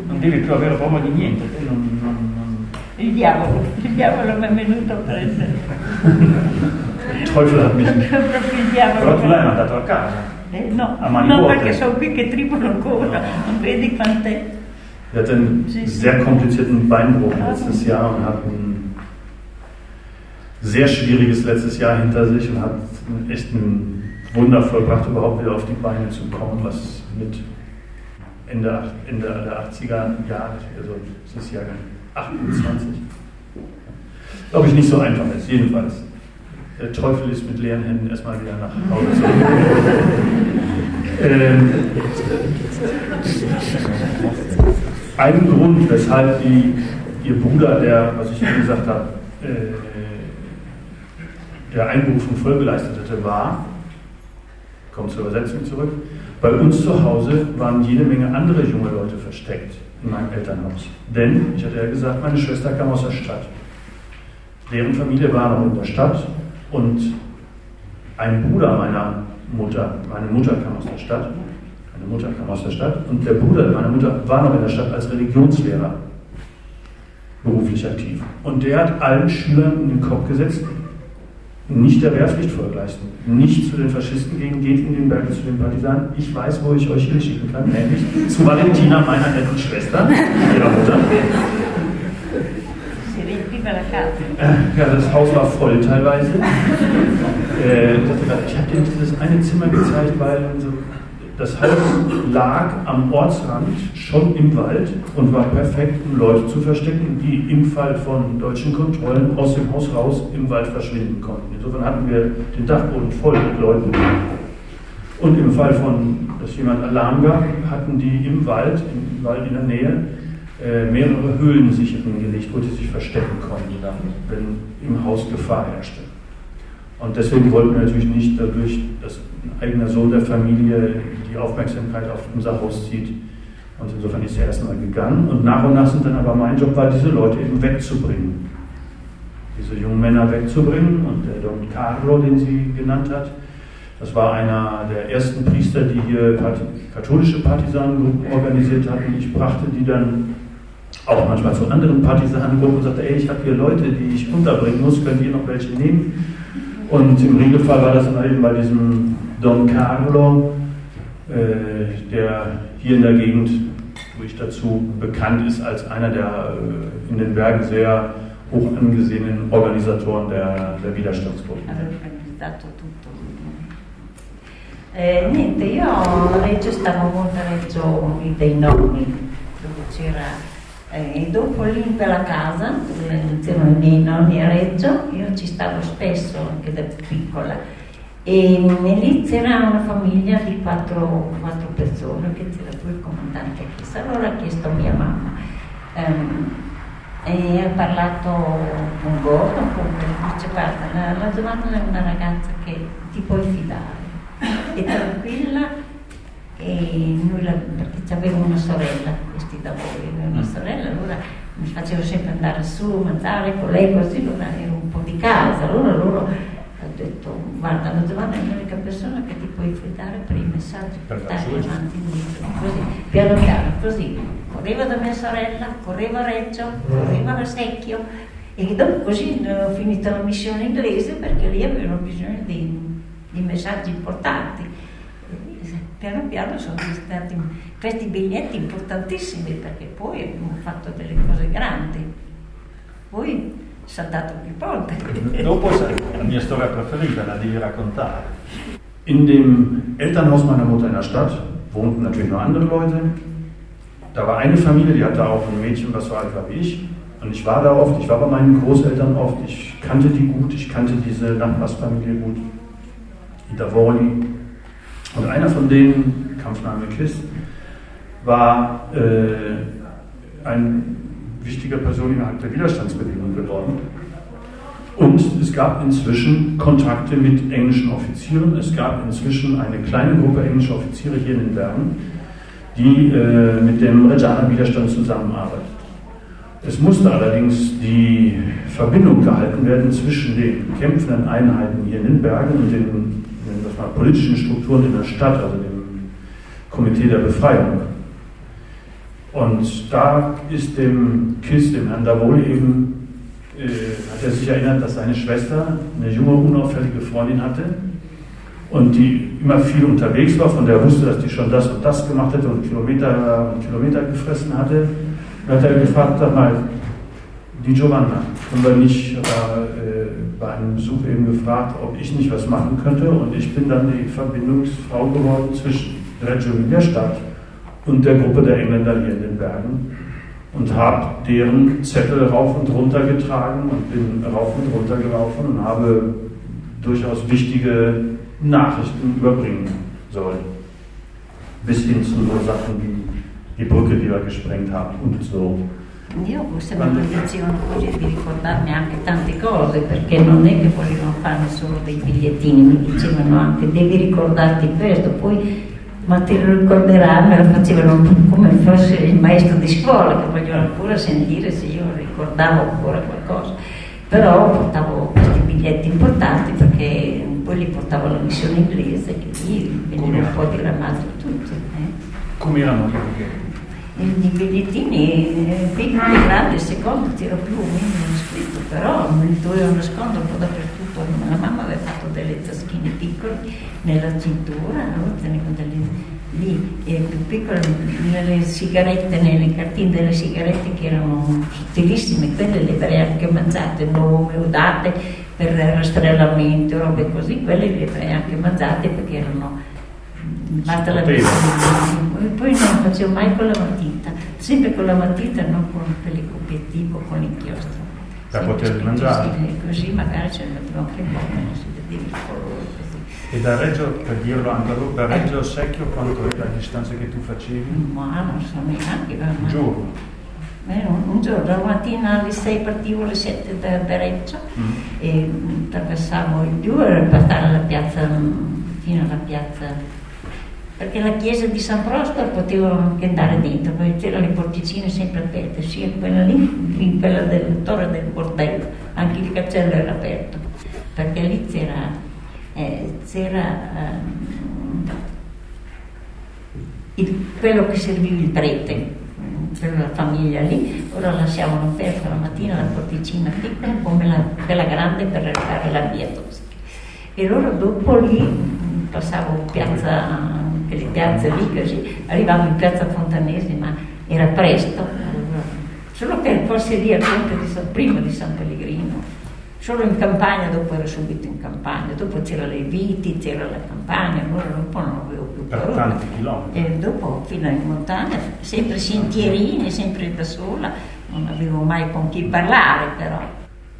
Non devi più avere paura di niente, te non, non, non... Il diavolo, il diavolo mi è venuto a prendere. Teufel hat mich. Diavolo. Però tu l'hai mandato a casa. Eh, no, a mani no vuote. perché sono qui che tripolo ancora, non vedi quant'è. Er hatte einen sehr komplizierten Beinbruch letztes Jahr und hat ein sehr schwieriges letztes Jahr hinter sich und hat echt ein Wunder vollbracht, überhaupt wieder auf die Beine zu kommen, was mit Ende, Ende der 80er Jahre, also das ist Jahrgang 28, glaube ich nicht so einfach ist, jedenfalls. Der Teufel ist mit leeren Händen erstmal wieder nach Hause zurück. ähm, ein Grund, weshalb die, ihr Bruder, der, was ich eben gesagt habe, äh, der Einberufung hatte, war, kommt zur Übersetzung zurück, bei uns zu Hause waren jede Menge andere junge Leute versteckt in meinem Elternhaus. Denn, ich hatte ja gesagt, meine Schwester kam aus der Stadt. Deren Familie war noch in der Stadt und ein Bruder meiner Mutter, meine Mutter kam aus der Stadt, meine Mutter kam aus der Stadt und der Bruder meiner Mutter war noch in der Stadt als Religionslehrer beruflich aktiv. Und der hat allen Schülern in den Kopf gesetzt, nicht der Wehrpflicht leisten, nicht zu den Faschisten gehen, geht in den Bergen zu den Partisanen. Ich weiß, wo ich euch hinschicken kann, nämlich zu Valentina, meiner netten Schwester, ihrer Mutter. Si riempiva la casa. Äh, Ja, das Haus war voll teilweise. Äh, ich habe dir dieses eine Zimmer gezeigt, weil so, das Haus lag am Ortsrand, schon im Wald und war perfekt, um Leute zu verstecken, die im Fall von deutschen Kontrollen aus dem Haus raus im Wald verschwinden konnten. Insofern hatten wir den Dachboden voll mit Leuten. Und im Fall von, dass jemand Alarm gab, hatten die im Wald, im Wald in der Nähe, äh, mehrere Höhlen sich hingelegt, wo die sich verstecken konnten, dann, wenn im Haus Gefahr herrschte. Und deswegen wollten wir natürlich nicht dadurch, dass ein eigener Sohn der Familie die Aufmerksamkeit auf unser Haus zieht. Und insofern ist er erstmal gegangen. Und nach und nach sind dann aber mein Job war, diese Leute eben wegzubringen. Diese jungen Männer wegzubringen. Und der Don Carlo, den sie genannt hat, das war einer der ersten Priester, die hier katholische Partisanengruppen organisiert hatten. Ich brachte die dann auch manchmal zu anderen Partisanengruppen und sagte, ey, ich habe hier Leute, die ich unterbringen muss, könnt ihr noch welche nehmen? Und im Regelfall war das dann eben bei diesem Don Carlo, äh, der hier in der Gegend, wo ich dazu bekannt ist, als einer der äh, in den Bergen sehr hoch angesehenen Organisatoren der, der Widerstandsgruppen. Eh, niente, io stavo molto a Reggio dei nonni, dove c'era eh, dopo lì in quella casa, dove iniziano i miei nonni a Reggio, io ci stavo spesso anche da piccola. E, e lì c'era una famiglia di quattro, quattro persone, che c'era pure il comandante Chiesa. Allora ha chiesto a mia mamma. ehm, e ha parlato con Gordon, con lui, dice guarda, la, la Giovanna è una ragazza che ti puoi fidare, è tranquilla e noi la, perché avevo una sorella, questi da voi, avevo una sorella, allora mi facevo sempre andare su, mangiare con lei così, allora ero un po' di casa, allora loro ho detto guarda la Giovanna è l'unica persona che ti puoi fidare per i messaggi Per sua. avanti indietro, così, piano piano, così, correva da mia sorella, correva a Reggio, correva a Secchio e dopo così eh, ho finito la missione inglese perché lì avevano bisogno di, di messaggi importanti. Piano piano sono stati questi biglietti importantissimi perché poi abbiamo fatto delle cose grandi. Poi si è dato più volte. Dopo la mia storia preferita, la devi raccontare. In dem Elternhaus meiner Mutter in der Stadt wohnten natürlich noch andere Leute. Da war eine Familie, die hatte auch ein Mädchen, was so alt war wie ich. Und ich war da oft, ich war bei meinen Großeltern oft, ich kannte die gut, ich kannte diese Nachbarsfamilie gut, die Davoli. Und einer von denen, Kampfname Kiss, war äh, eine wichtige Person innerhalb der Widerstandsbewegung geworden. Und es gab inzwischen Kontakte mit englischen Offizieren. Es gab inzwischen eine kleine Gruppe englischer Offiziere hier in den Bergen, die äh, mit dem Reggiana-Widerstand zusammenarbeitet. Es musste allerdings die Verbindung gehalten werden zwischen den kämpfenden Einheiten hier in den Bergen und den nennen wir mal, politischen Strukturen in der Stadt, also dem Komitee der Befreiung. Und da ist dem Kiss, dem Herrn Davol eben, äh, hat er sich erinnert, dass seine Schwester eine junge, unauffällige Freundin hatte und die immer viel unterwegs war, von der er wusste, dass die schon das und das gemacht hätte und Kilometer und Kilometer gefressen hatte. Dann hat er gefragt, sag mal, die Giovanna, haben wir nicht äh, bei einem Besuch eben gefragt, ob ich nicht was machen könnte und ich bin dann die Verbindungsfrau geworden zwischen Reggio Emilia Stadt und der Gruppe der Engländer hier in den Bergen und habe deren Zettel rauf und runter getragen und bin rauf und runter gelaufen und habe durchaus wichtige Nachrichten überbringen sollen. Bis hin zu so Sachen wie die Brücke, die wir gesprengt haben und so. Io questa mi condizione così di ricordarmi anche tante cose, perché non è che volevano fare solo dei bigliettini, mi dicevano anche devi ricordarti questo, poi ma te lo ricorderai, me lo facevano come fosse il maestro di scuola, che vogliono ancora sentire se io ricordavo ancora qualcosa. Però portavo questi biglietti importanti perché poi li portavo alla missione inglese, che lì venivano un po' diramati tutti. Eh. Come erano i biglietti? I bigliettini piccoli, grandi, secondo tiro più, hanno scritto, però mi dovevano nascondere un po' dappertutto. La mamma aveva fatto delle taschine piccole nella cintura, no? tenevo delle lì eh, più piccole nelle sigarette, nelle cartine delle sigarette che erano sottilissime, quelle le avrei anche mangiate, nuove udate per rastrellamento, robe così, quelle le avrei anche mangiate perché erano basta la poi non facevo mai con la matita, sempre con la matita, non con l'obiettivo, con l'inchiostro. Per poter mangiare? Così magari ce ne mettevo anche buono, non si vedeva il colore. E da Reggio, per dirlo anche lui, da Reggio Secchio quanto è la distanza che tu facevi? Ma non so neanche. Un giorno? Eh, un, giorno, la mattina alle 6 partivo alle 7 da, da Reggio mm. e attraversavo il giù per passare alla piazza, fino alla piazza perché la chiesa di San Prospero potevo anche andare dentro, perché c'erano le porticine sempre aperte, sia quella lì, quella del torre del bordello, anche il cancello era aperto, perché lì c'era eh, c'era eh, il, quello che serviva il prete per la famiglia lì, ora lasciavano aperta la mattina la porticina piccola come la, quella grande per arrivare la via Tosca. E allora dopo lì passavo piazza, quelle piazze lì così, arrivavo in piazza Fontanese ma era presto, solo che fosse lì al ponte di San, prima di San Pellegrino solo in campagna, dopo ero subito in campagna, dopo c'era le viti, c'era la campagna, allora un po' non avevo più per tanti chilometri. E dopo fino in montagna, sempre sentierini, sempre da sola, non avevo mai con chi parlare però.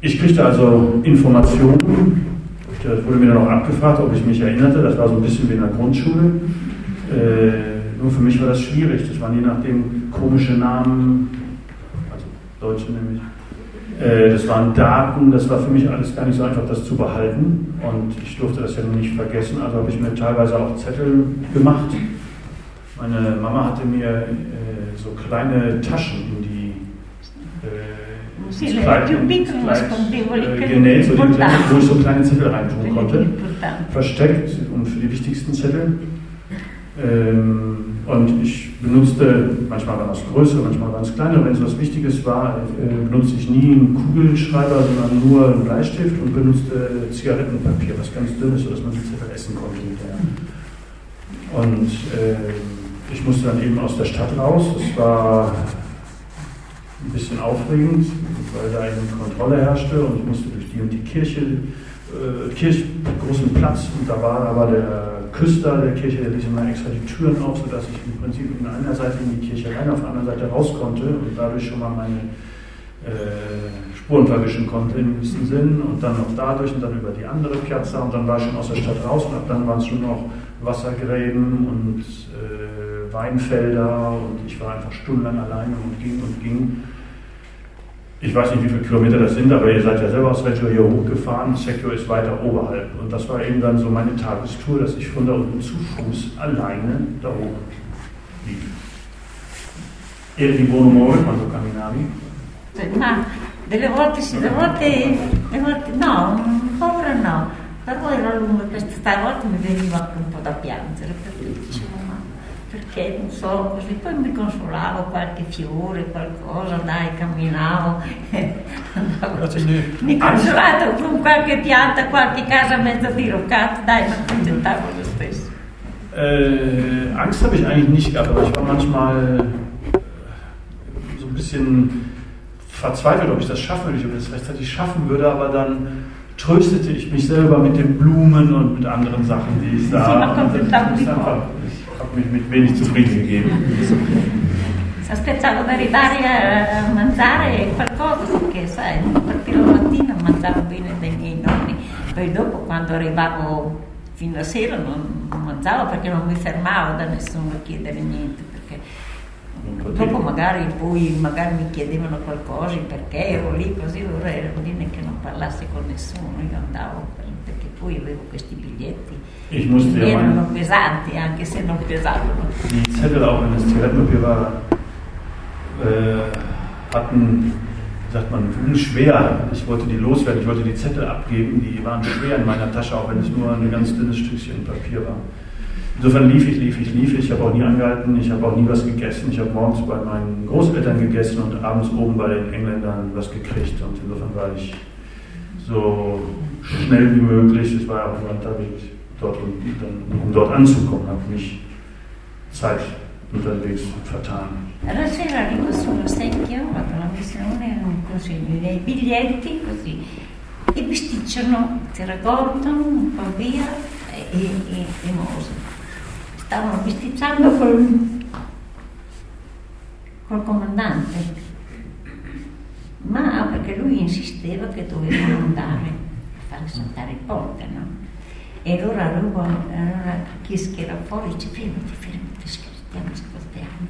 Ich kriegte also Informationen, das wurde mir dann auch abgefragt, ob ich mich erinnerte, das war so ein bisschen wie in der Grundschule. Äh, nur für mich war das schwierig, das waren je nachdem komische Namen, also Deutsche nämlich. Äh, das waren Daten, das war für mich alles gar nicht so einfach, das zu behalten. Und ich durfte das ja nicht vergessen, also habe ich mir teilweise auch Zettel gemacht. Meine Mama hatte mir äh, so kleine Taschen in die äh, Kleid, piccole äh, genäht, so die, wo ich so kleine Zettel reintun konnte, versteckt und für die wichtigsten Zettel. Ähm, und ich benutzte, manchmal waren das größere, manchmal waren es kleinere. Wenn es was Wichtiges war, äh, benutzte ich nie einen Kugelschreiber, sondern nur einen Bleistift und benutzte Zigarettenpapier, was ganz dünn ist, sodass man die Zettel essen konnte hinterher. Und äh, ich musste dann eben aus der Stadt raus. Das war ein bisschen aufregend, weil da eben Kontrolle herrschte und ich musste durch die und die Kirche, äh, Kirch, großen Platz und da war aber der Küster der Kirche, der ließ immer extra die Türen auf, sodass ich im Prinzip in einer Seite in die Kirche rein, auf der anderen Seite raus konnte und dadurch schon mal meine äh, Spuren verwischen konnte im gewissen Sinn und dann noch dadurch und dann über die andere Piazza und dann war ich schon aus der Stadt raus und ab dann waren es schon noch Wassergräben und äh, Weinfelder und ich war einfach stundenlang alleine und ging und ging ich weiß nicht, wie viele Kilometer das sind, aber ihr seid ja selber aus Reggio hier hochgefahren. Secchio ist weiter oberhalb. Und das war eben dann so meine Tagestour, dass ich von da unten zu Fuß alleine da hoch lief. Era di buon umore quando camminavi? Ma delle volte sì, delle volte, delle volte no, povera no. Però era lungo questa volta mi veniva anche un po' da piangere perché non so, così poi mi consolavo qualche fiore, qualcosa, dai, camminavo, andavo, mi consolavo con qualche pianta, qualche casa mezza diroccata, dai, ma contentavo lo stesso. Äh, Angst habe ich eigentlich nicht gehabt, aber ich war manchmal so ein bisschen verzweifelt, ob ich das schaffen würde, ob ich das rechtzeitig schaffen würde, aber dann tröstete ich mich selber mit den Blumen und mit anderen Sachen, die ich sah. ich habe mich mit wenig zufrieden gegeben. Aspettavo di arrivare a mangiare qualcosa perché sai, partire la mattina mangiavo bene dai miei nonni, poi dopo quando arrivavo fino a sera non, non mangiavo perché non mi fermavo da nessuno a chiedere niente Dopo magari poi magari mi chiedevano qualcosa, perché ero lì così, ora era bene che non parlassi con nessuno, io andavo perché poi avevo questi biglietti. Ich musste erano ja pesanti anche se non pesavano. Die Zettel auch in das Zigarettenpapier war, äh, hatten, wie sagt man, schwer. Ich wollte die loswerden, ich wollte die Zettel abgeben, die waren schwer in meiner Tasche, auch wenn es nur ein ganz dünnes Stückchen Papier war. Insofern lief ich, lief ich, lief ich. Ich habe auch nie angehalten, ich habe auch nie was gegessen. Ich habe morgens bei meinen Großeltern gegessen und abends oben bei den Engländern was gekriegt. Und insofern war ich so schnell wie möglich, es war ja auch nur unterwegs, dort, um, um dort anzukommen, habe mich Zeit unterwegs vertan. Alla sera arrivo sullo secchio, vado alla missione, così, i biglietti così, e bisticciano, si raccolgono un po' via e, e, e mosa. stavano bisticciando col, col comandante. Ma perché lui insisteva che dovevano andare a fare saltare il ponte, no? E allora, allora chi era fuori dice fermati, fermati, stiamo ascoltiamo.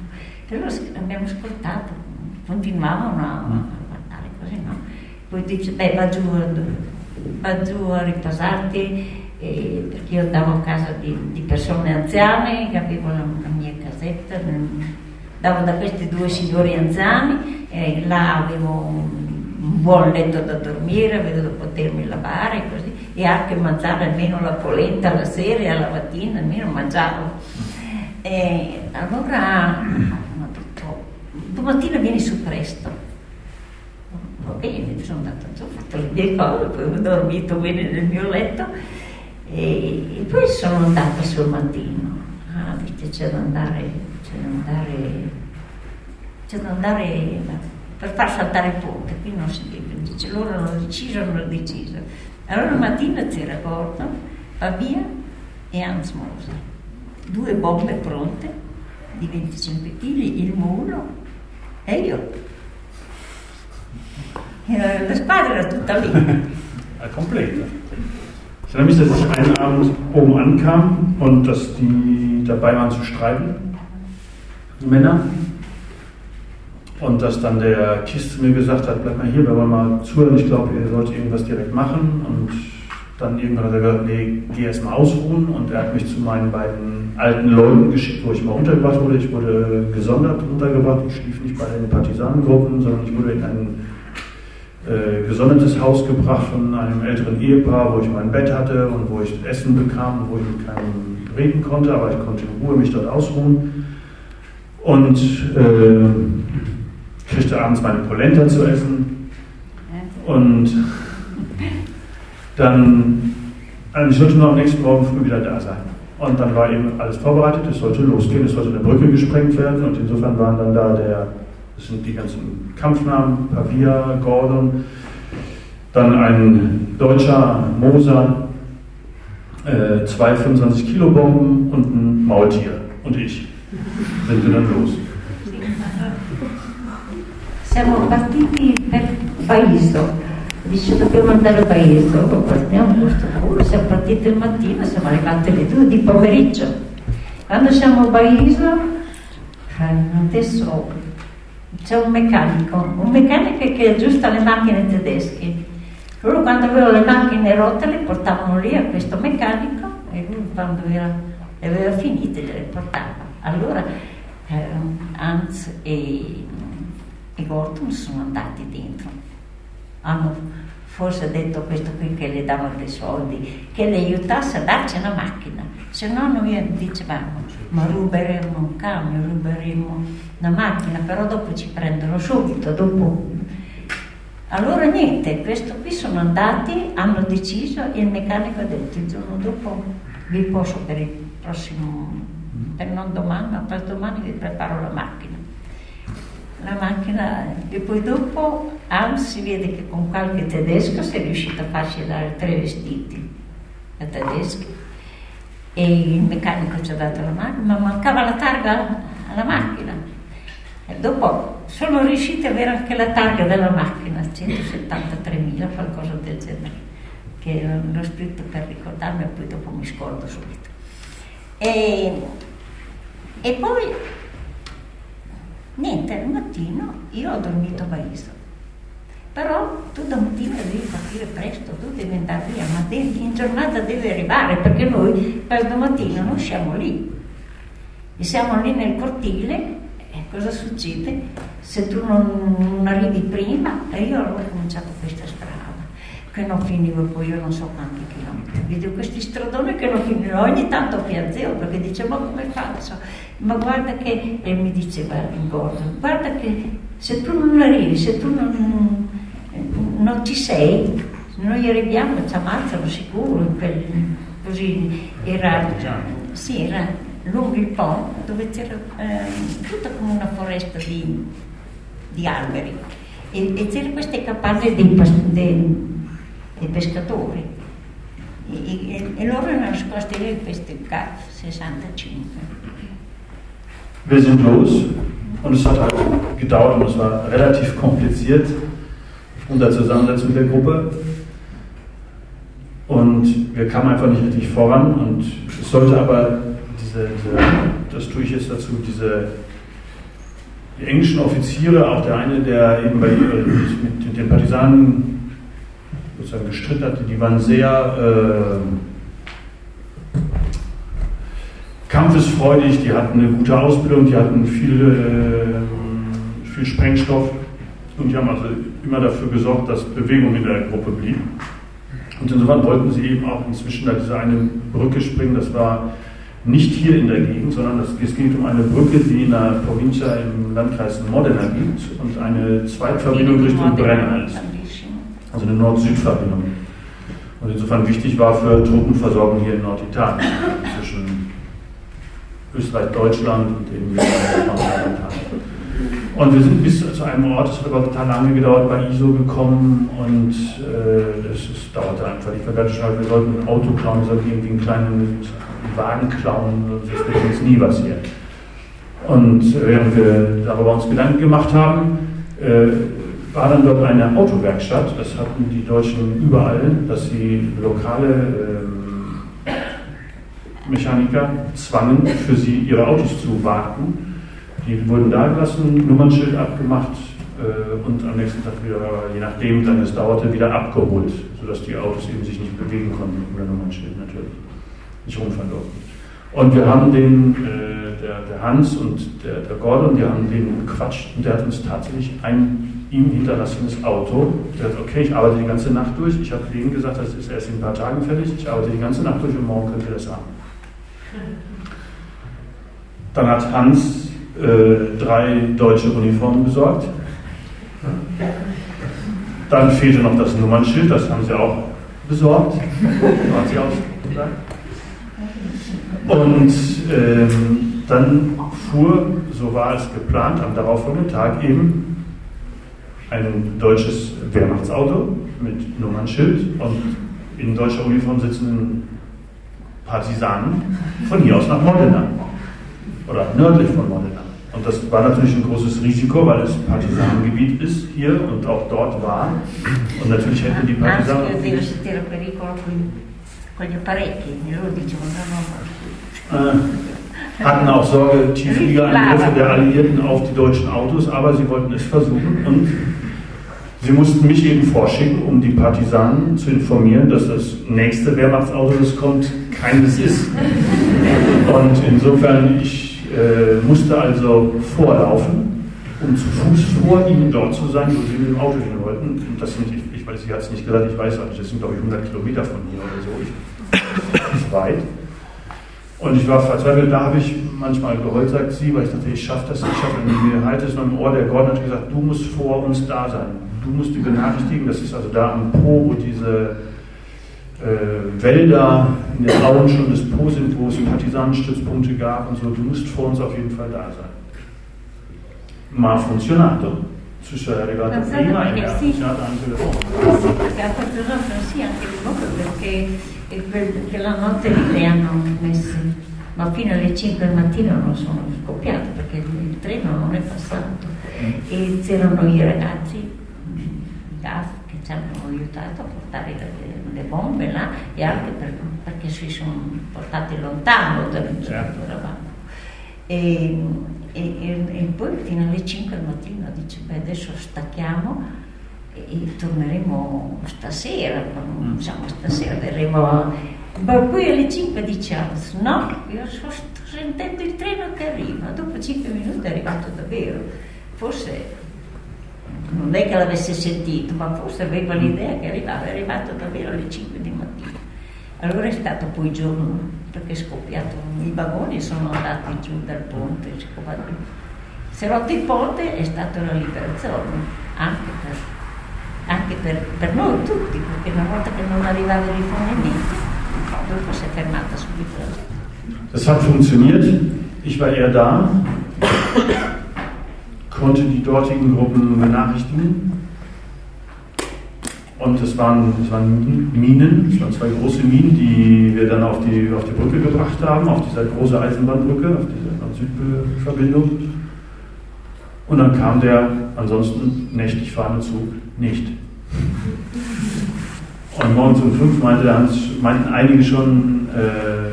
E allora abbiamo ascoltato, continuavano a, a guardare così, no? Poi dice, beh, va giù, va giù a riposarti eh, perché io andavo a casa di, di persone anziane che avevano la, la mia casetta, andavo da questi due signori anziani e là avevo un, buon letto da dormire, avevo da potermi lavare così, e anche mangiare almeno la polenta la sera e alla mattina, almeno mangiavo. E allora ho detto, domattina vieni su presto. Va bene, sono andata giù, ho fatto le mie cose, poi ho dormito bene nel mio letto e, e poi sono andata sul mattino. Ah, dite, c'è da andare, c'è da andare, c'è da andare per far saltare il ponte, qui non si dice, loro hanno deciso, hanno deciso. Allora mattina c'era Gordon, Pavia e Hans Moser, due bombe pronte di 25 kg, il mulo e io. E la squadra era tutta lì. Completa. Ich erinnere mich, dass ich einen Abend oben ankam und dass die dabei waren zu streiten, die Männer. Und dass dann der Kiss zu mir gesagt hat, bleib mal hier, wir wollen mal zuhören, ich glaube, ihr sollt irgendwas direkt machen. Und dann irgendwann hat er gesagt, nee, geh erst mal ausruhen. Und er hat mich zu meinen beiden alten Leuten geschickt, wo ich mal untergebracht wurde. Ich wurde gesondert untergebracht. Ich schlief nicht bei den Partisanengruppen, sondern ich wurde in einen äh, gesondertes Haus gebracht von einem älteren Ehepaar, wo ich mein Bett hatte und wo ich Essen bekam, wo ich mit keinem reden konnte, aber ich konnte in Ruhe mich dort ausruhen. Und äh, kriegte abends meine Polenta zu essen. Und dann, also ich sollte nur am nächsten Morgen früh wieder da sein. Und dann war eben alles vorbereitet, es sollte losgehen, es sollte eine Brücke gesprengt werden und insofern waren dann da der das sind die ganzen Kampfnamen, Pavia, Gordon, dann ein deutscher Moser, äh, zwei 25 Kilo Bomben und ein Maultier und ich. Sind wir dann los. Siamo partiti per Paiso, dice dobbiamo andare a Paiso, partiamo questo culo, siamo partiti il mattino, siamo arrivati alle due di pomeriggio. Quando siamo a Paiso, adesso c'è un meccanico, un meccanico che aggiusta le macchine tedesche. Loro quando avevano le macchine rotte le portavano lì a questo meccanico e lui quando era, le aveva finite gliele portava. Allora eh, Hans e, e Gordon sono andati dentro. Hanno forse detto questo qui che le davano dei soldi, che le aiutasse a darci una macchina, se no noi dicevamo ma ruberemo un camion, ruberemo una macchina, però dopo ci prendono subito, dopo allora niente, questo qui sono andati, hanno deciso e il meccanico ha detto il giorno dopo vi posso per il prossimo, per non domani, ma per domani vi preparo la macchina. La macchina e poi dopo Hans si vede che con qualche tedesco si è riuscito a farci dare tre vestiti a tedeschi e il meccanico ci ha dato la macchina, ma mancava la targa alla macchina. E dopo sono riusciti ad avere anche la targa della macchina, 173.000, qualcosa del genere, che l'ho scritto per ricordarmi e poi dopo mi scordo subito. E, e poi, niente, al mattino io ho dormito a Baiso. Però tu domattina devi partire presto, tu devi andare via, ma devi, in giornata devi arrivare perché noi per domattina non siamo lì. E siamo lì nel cortile e cosa succede? Se tu non, non arrivi prima, e io allora ho cominciato questa strada, che non finivo poi io non so quanti chilometri. Vedo questi stradoni che non finivo, ogni tanto piazzevo perché dicevo ma come faccio? Ma guarda che, e mi diceva il Gordon, guarda che se tu non arrivi, se tu non, non ci sei, noi arriviamo, ci ammazzano sicuro, per, così era, sì, era lungo il Po dove c'era eh, tutta come una foresta di, di alberi e, e c'erano queste capanne dei, dei, dei pescatori e, e, e, loro erano nascosti lì in questi CAF 65. Wir sind los und es hat halt gedauert und es war relativ kompliziert unter Zusammensetzung der Gruppe. Und wir kamen einfach nicht richtig voran und es sollte aber diese, diese, das tue ich jetzt dazu, diese die englischen Offiziere, auch der eine, der eben bei äh, mit den Partisanen sozusagen gestritten hat, die waren sehr äh, kampfesfreudig, die hatten eine gute Ausbildung, die hatten viel, äh, viel Sprengstoff und die haben also immer dafür gesorgt, dass Bewegung in der Gruppe blieb. Und insofern wollten sie eben auch inzwischen da diese eine Brücke springen, das war nicht hier in der Gegend, sondern es geht um eine Brücke, die in der Provincia im Landkreis Modena gibt und eine Zweitverbindung Richtung Brenner ist. Also eine Nord-Süd-Verbindung. Und insofern wichtig war für Truppenversorgung hier in Norditalien, zwischen Österreich, Deutschland und eben Norditalien. Und wir sind bis zu einem Ort, das hat aber total lange gedauert, bei ISO gekommen und äh, dauerte einfach. Ich war ganz schnell, wir sollten ein Auto klauen, wir sollten irgendwie einen kleinen Wagen klauen, das wird uns nie passieren. Und während wir darüber uns Gedanken gemacht haben, äh, war dann dort eine Autowerkstatt. Das hatten die Deutschen überall, dass sie lokale äh, Mechaniker zwangen, für sie ihre Autos zu warten. Die wurden da gelassen, Nummernschild abgemacht äh, und am nächsten Tag wieder, je nachdem, dann es dauerte, wieder abgeholt, sodass die Autos eben sich nicht bewegen konnten, ohne Nummernschild natürlich nicht rumfahren. Und wir haben den, äh, der, der, Hans und der, der Gordon, die haben den gequatscht und der hat uns tatsächlich ein ihm hinterlassenes Auto. Der hat, okay, ich arbeite die ganze Nacht durch. Ich habe denen gesagt, das ist erst in ein paar Tagen fertig. Ich arbeite die ganze Nacht durch und morgen könnt ihr das haben. Dann hat Hans äh, drei deutsche Uniformen besorgt. Dann fehlte noch das Nummernschild, das haben sie auch besorgt. hat sie auch. Und ähm, dann fuhr, so war es geplant, am darauffolgenden Tag eben ein deutsches Wehrmachtsauto mit Nummernschild und in deutscher Uniform sitzenden Partisanen von hier aus nach Modena oder nördlich von Modena. Und das war natürlich ein großes Risiko, weil es Partisanengebiet ist hier und auch dort war. Und natürlich hätten die Partisanen. Äh, hatten auch Sorge, Tieffliegerangriffe der Alliierten auf die deutschen Autos, aber sie wollten es versuchen und sie mussten mich eben vorschicken, um die Partisanen zu informieren, dass das nächste Wehrmachtsauto, das kommt, keines ist. Und insofern, ich äh, musste also vorlaufen um zu Fuß vor ihnen dort zu sein, wo sie mit dem Auto hin wollten. Und das sind, ich, ich weiß, sie hat es nicht gesagt, ich weiß auch nicht, das sind glaube ich 100 Kilometer von hier oder so. Ich, ist weit. Und ich war verzweifelt, da habe ich manchmal geheult, sagt sie, weil ich dachte, ich schaffe das, ich schaffe das. Mir halt es noch im Ohr, der Gordon hat gesagt, du musst vor uns da sein. Du musst die benachrichtigen, das ist also da am Po, wo diese äh, Wälder in den Auen schon des Po sind, wo es Partisanenstützpunkte gab und so, du musst vor uns auf jeden Fall da sein. Ma funzionato. Cioè è arrivato prima e ha funzionato anche dopo. Sì, perché ha funzionato sì anche dopo perché, la notte li hanno messi, ma fino alle 5 del mattino non sono scoppiate perché il treno non è passato. E c'erano i ragazzi gas che ci hanno aiutato a portare le, le bombe là e anche per, perché si sono portati lontano da dove certo. eravamo. E, e, e, e, poi fino alle 5 del mattino dice, beh adesso stacchiamo e, torneremo stasera, diciamo stasera verremo... Ma poi alle 5 dice, no, io sto, sentendo il treno che arriva, dopo 5 minuti è arrivato davvero, forse non è che l'avesse sentito, ma forse aveva l'idea che arrivava, è arrivato davvero alle 5 di mattina. Allora è stato poi giorno perché è scoppiato, i vagoni sono andati giù dal ponte, si è rotto il ponte è stata la liberazione, anche per, anche per, per noi tutti, perché una volta che non arrivava il rifornimento, dopo si è fermata subito. Das hat funktioniert. Ich war eher da, konnte die dortigen Gruppen benachrichtigen. Und es waren, waren Minen, es waren zwei große Minen, die wir dann auf die, auf die Brücke gebracht haben, auf dieser große Eisenbahnbrücke, auf diese Nord-Süd-Verbindung. Und dann kam der ansonsten nächtlich fahrende Zug nicht. Und morgens um fünf meinte meinten einige schon, äh,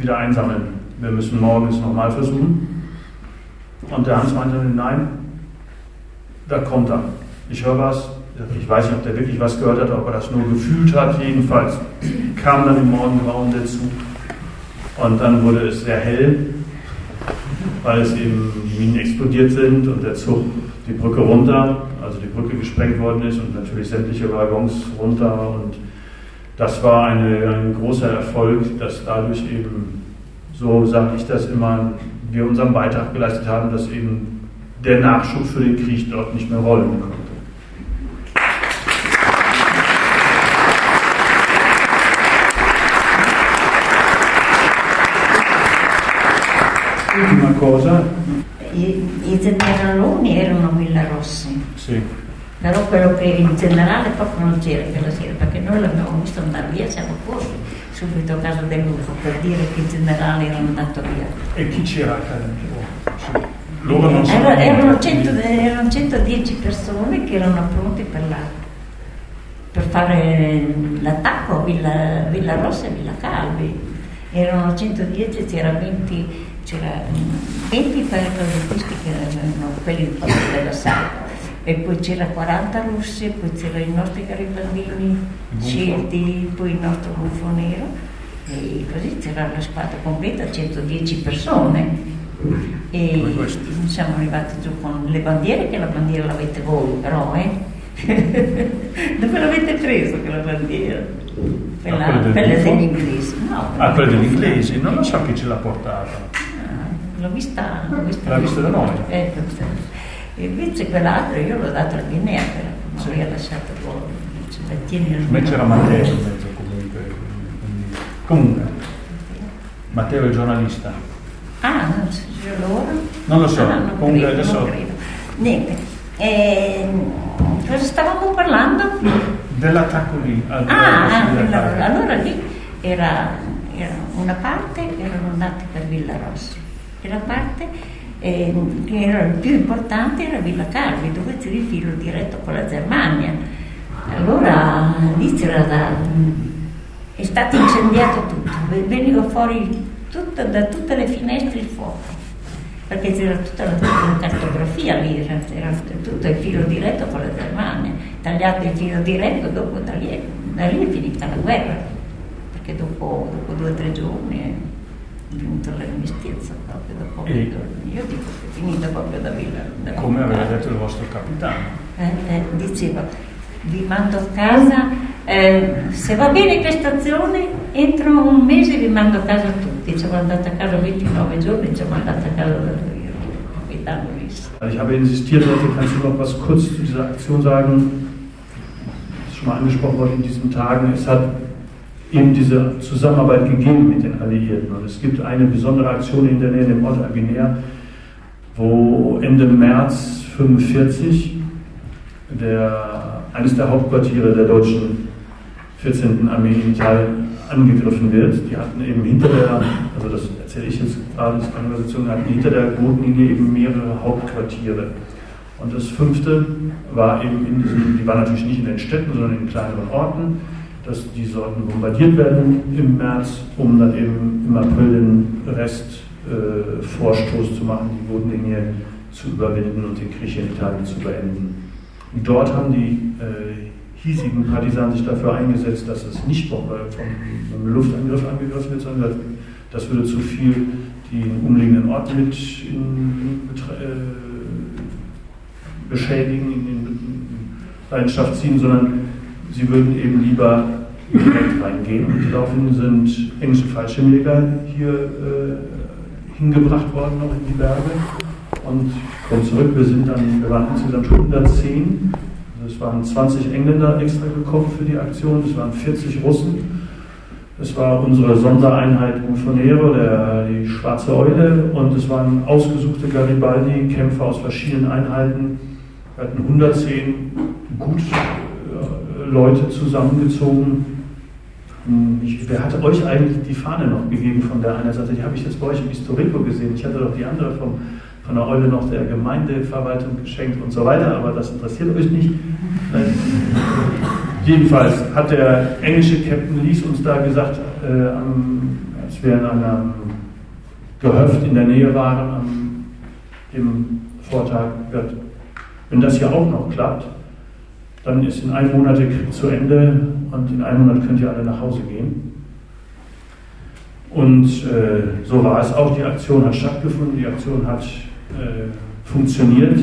wieder einsammeln. Wir müssen morgens nochmal versuchen. Und der Hans meinte, nein, da kommt er. Ich höre was, ich weiß nicht, ob der wirklich was gehört hat, ob er das nur gefühlt hat. Jedenfalls kam dann im Morgengrauen der Zug und dann wurde es sehr hell, weil es eben die Minen explodiert sind und der Zug die Brücke runter, also die Brücke gesprengt worden ist und natürlich sämtliche Waggons runter und das war eine, ein großer Erfolg, dass dadurch eben, so sage ich das immer, wir unseren Beitrag geleistet haben, dass eben der Nachschub für den Krieg dort nicht mehr rollen konnte. Ultima cosa. I, I generaloni erano Villarossi. Sì. Però quello che il generale proprio non c'era quella sera, perché noi l'abbiamo visto andare via, siamo corsi subito a casa dell'UFO per dire che il generale era andato via. E chi c'era a casa? Loro non erano, erano, 100, erano 110 persone che erano pronte per, la, per fare l'attacco a Villa, Villa Rossa e Villa Calvi. Erano 110, c'era 20 c'era 20 paracadutisti che erano quelli della sala e poi c'era 40 russi, poi c'erano i nostri garibaldini scelti, poi il nostro buffo nero. E così c'era la squadra completa, 110 persone. E siamo arrivati giù con le bandiere che la bandiera l'avete voi però eh? Dove l'avete preso quella bandiera? Quella, ah, quella degli inglesi. No, ah quella degli inglesi? Non lo so chi ce l'ha portata. L'ho vista, l'ho vista, l'ha vista da noi. Eh, e invece quell'altro io l'ho dato a Guinea, però non sì. ha lasciato fuori. Il me c'era Matteo in mezzo comunque. Comunque, Matteo è il giornalista. Ah, non so loro? Non lo so, ah, non comunque credo, adesso... Niente. E, cosa stavamo parlando? Dell'attacco lì. Ah, ah allora lì era, era una parte erano andati per Villa Rossi e la parte eh, che era il più importante era Villa Calvi, dove c'era il filo diretto con la Germania. Allora lì c'era da, è stato incendiato tutto, veniva fuori tutto, da tutte le finestre il fuoco, perché c'era tutta la, tutta la cartografia lì, era, tutto il filo diretto con la Germania, tagliato il filo diretto, dopo da lì, da lì è finita la guerra, perché dopo, dopo due o tre giorni venuto l'armistizio proprio dopo e... io dico che è finita proprio da Villa come aveva detto il vostro capitano. Eh, eh, diceva vi mando a casa eh, se va bene questa azione entro un mese vi mando a casa tutti. Ci siamo andati a casa 29 giorni ci siamo andati a casa del capitano Luis. Ich habe insistiert heute kannst du noch was kurz zu dieser Aktion sagen das ist schon mal angesprochen worden in diesen Tagen es hat eben diese Zusammenarbeit gegeben mit den Alliierten. Und es gibt eine besondere Aktion in der Nähe dem Ort Aguinea, wo Ende März 1945 der, eines der Hauptquartiere der deutschen 14. Armee in Italien angegriffen wird. Die hatten eben hinter der, also das erzähle ich jetzt gerade, das Übersetzung, hatten hinter der Bodenlinie eben mehrere Hauptquartiere. Und das fünfte war eben in diesem, die war natürlich nicht in den Städten, sondern in kleineren Orten dass die sollten bombardiert werden im März, um dann eben im April den Restvorstoß äh, zu machen, die Bodenlinie zu überwinden und den Krieg in Italien zu beenden. Und dort haben die äh, hiesigen Partisanen sich dafür eingesetzt, dass es nicht vom, vom Luftangriff angegriffen wird, sondern das würde zu viel die umliegenden Orte mit in, äh, beschädigen, in, in Leidenschaft ziehen, sondern sie würden eben lieber direkt reingehen. Und daraufhin sind englische Fallschirmjäger hier äh, hingebracht worden, noch in die Berge. Und ich komme zurück, wir sind dann, wir waren insgesamt 110. Also es waren 20 Engländer extra gekommen für die Aktion, es waren 40 Russen. Es war unsere Sondereinheit Bufonero, der, die Schwarze Eule, und es waren ausgesuchte Garibaldi-Kämpfer aus verschiedenen Einheiten. Wir hatten 110 gut äh, Leute zusammengezogen, ich, wer hat euch eigentlich die Fahne noch gegeben von der einer Seite? Die habe ich jetzt bei euch im Historico gesehen. Ich hatte doch die andere vom, von der Eule noch der Gemeindeverwaltung geschenkt und so weiter, aber das interessiert euch nicht. Jedenfalls hat der englische Captain Lees uns da gesagt, äh, am, als wir in einem Gehöft in der Nähe waren, am dem Vortag, wenn das hier auch noch klappt, dann ist in einem Monat der Krieg zu Ende und in einem Monat könnt ihr alle nach Hause gehen. Und äh, so war es auch. Die Aktion hat stattgefunden, die Aktion hat äh, funktioniert.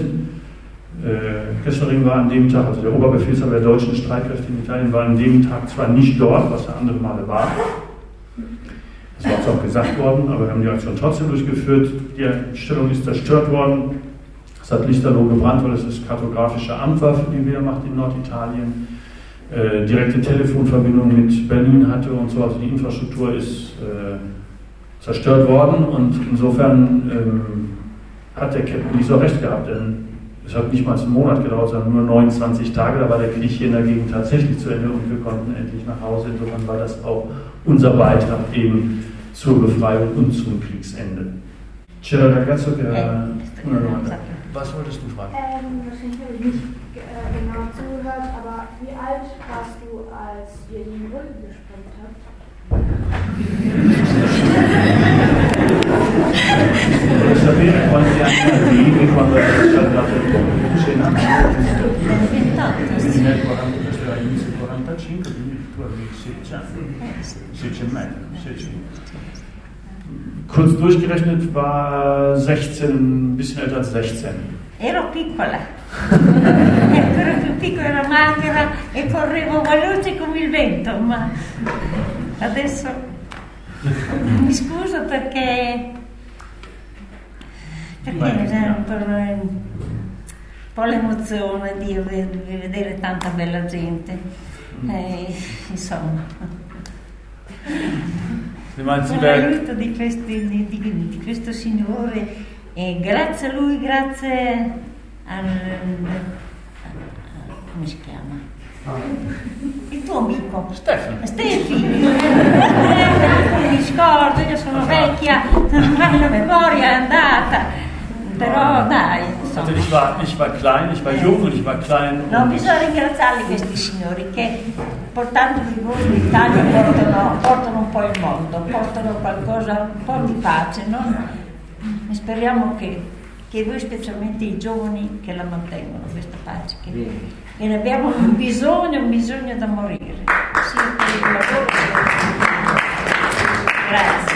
Äh, Kessering war an dem Tag, also der Oberbefehlshaber der deutschen Streitkräfte in Italien, war an dem Tag zwar nicht dort, was er andere Male war. Das war uns auch gesagt worden, aber wir haben die Aktion trotzdem durchgeführt. Die Stellung ist zerstört worden. Es hat Lichterloh gebrannt, weil es das kartografische Amt war, für die wir macht in Norditalien. Äh, direkte Telefonverbindung mit Berlin hatte und so. Also die Infrastruktur ist äh, zerstört worden und insofern ähm, hat der Captain nicht so recht gehabt, denn es hat nicht mal einen Monat gedauert, sondern nur 29 Tage. Da war der Krieg hier in der Gegend tatsächlich zu Ende und wir konnten endlich nach Hause. Insofern war das auch unser Beitrag eben zur Befreiung und zum Kriegsende. C'era ragazzo che era una domanda. Was wolltest du fragen? Ähm, wahrscheinlich habe ich nicht alt warst du, als ihr die Runde gesprengt habt? Sapere quanti anni avevi quando hai saltato il ponte. Tu sei nato quindi nel 40, questo era inizio del 45, quindi tu avevi 16 anni, 16 e mezzo, 16. Kurz durchgerechnet war 16, ein bisschen älter als 16. Ero piccola, ero più piccola, ero magra e correvo veloce come il vento, ma adesso mi scuso perché, perché era un po', un po' l'emozione di, di vedere tanta bella gente, mm. e, insomma. Con l'aiuto di, di, di, questo Signore e grazie a Lui, grazie al... come si chiama? Il tuo amico. Stefano. Stefi mi scordo, io sono vecchia la memoria è andata. Però dai also ich war, ich war klein, ich war jung und ich war klein no, bisogna ringraziarli questi signori che portandovi voi in Italia portano, portano, un po' il mondo, portano qualcosa, un po' di pace, no? E speriamo che, che, voi, specialmente i giovani, che la mantengono questa pace, che, che ne abbiamo un bisogno, un bisogno da morire. Sì, per il lavoro. Grazie.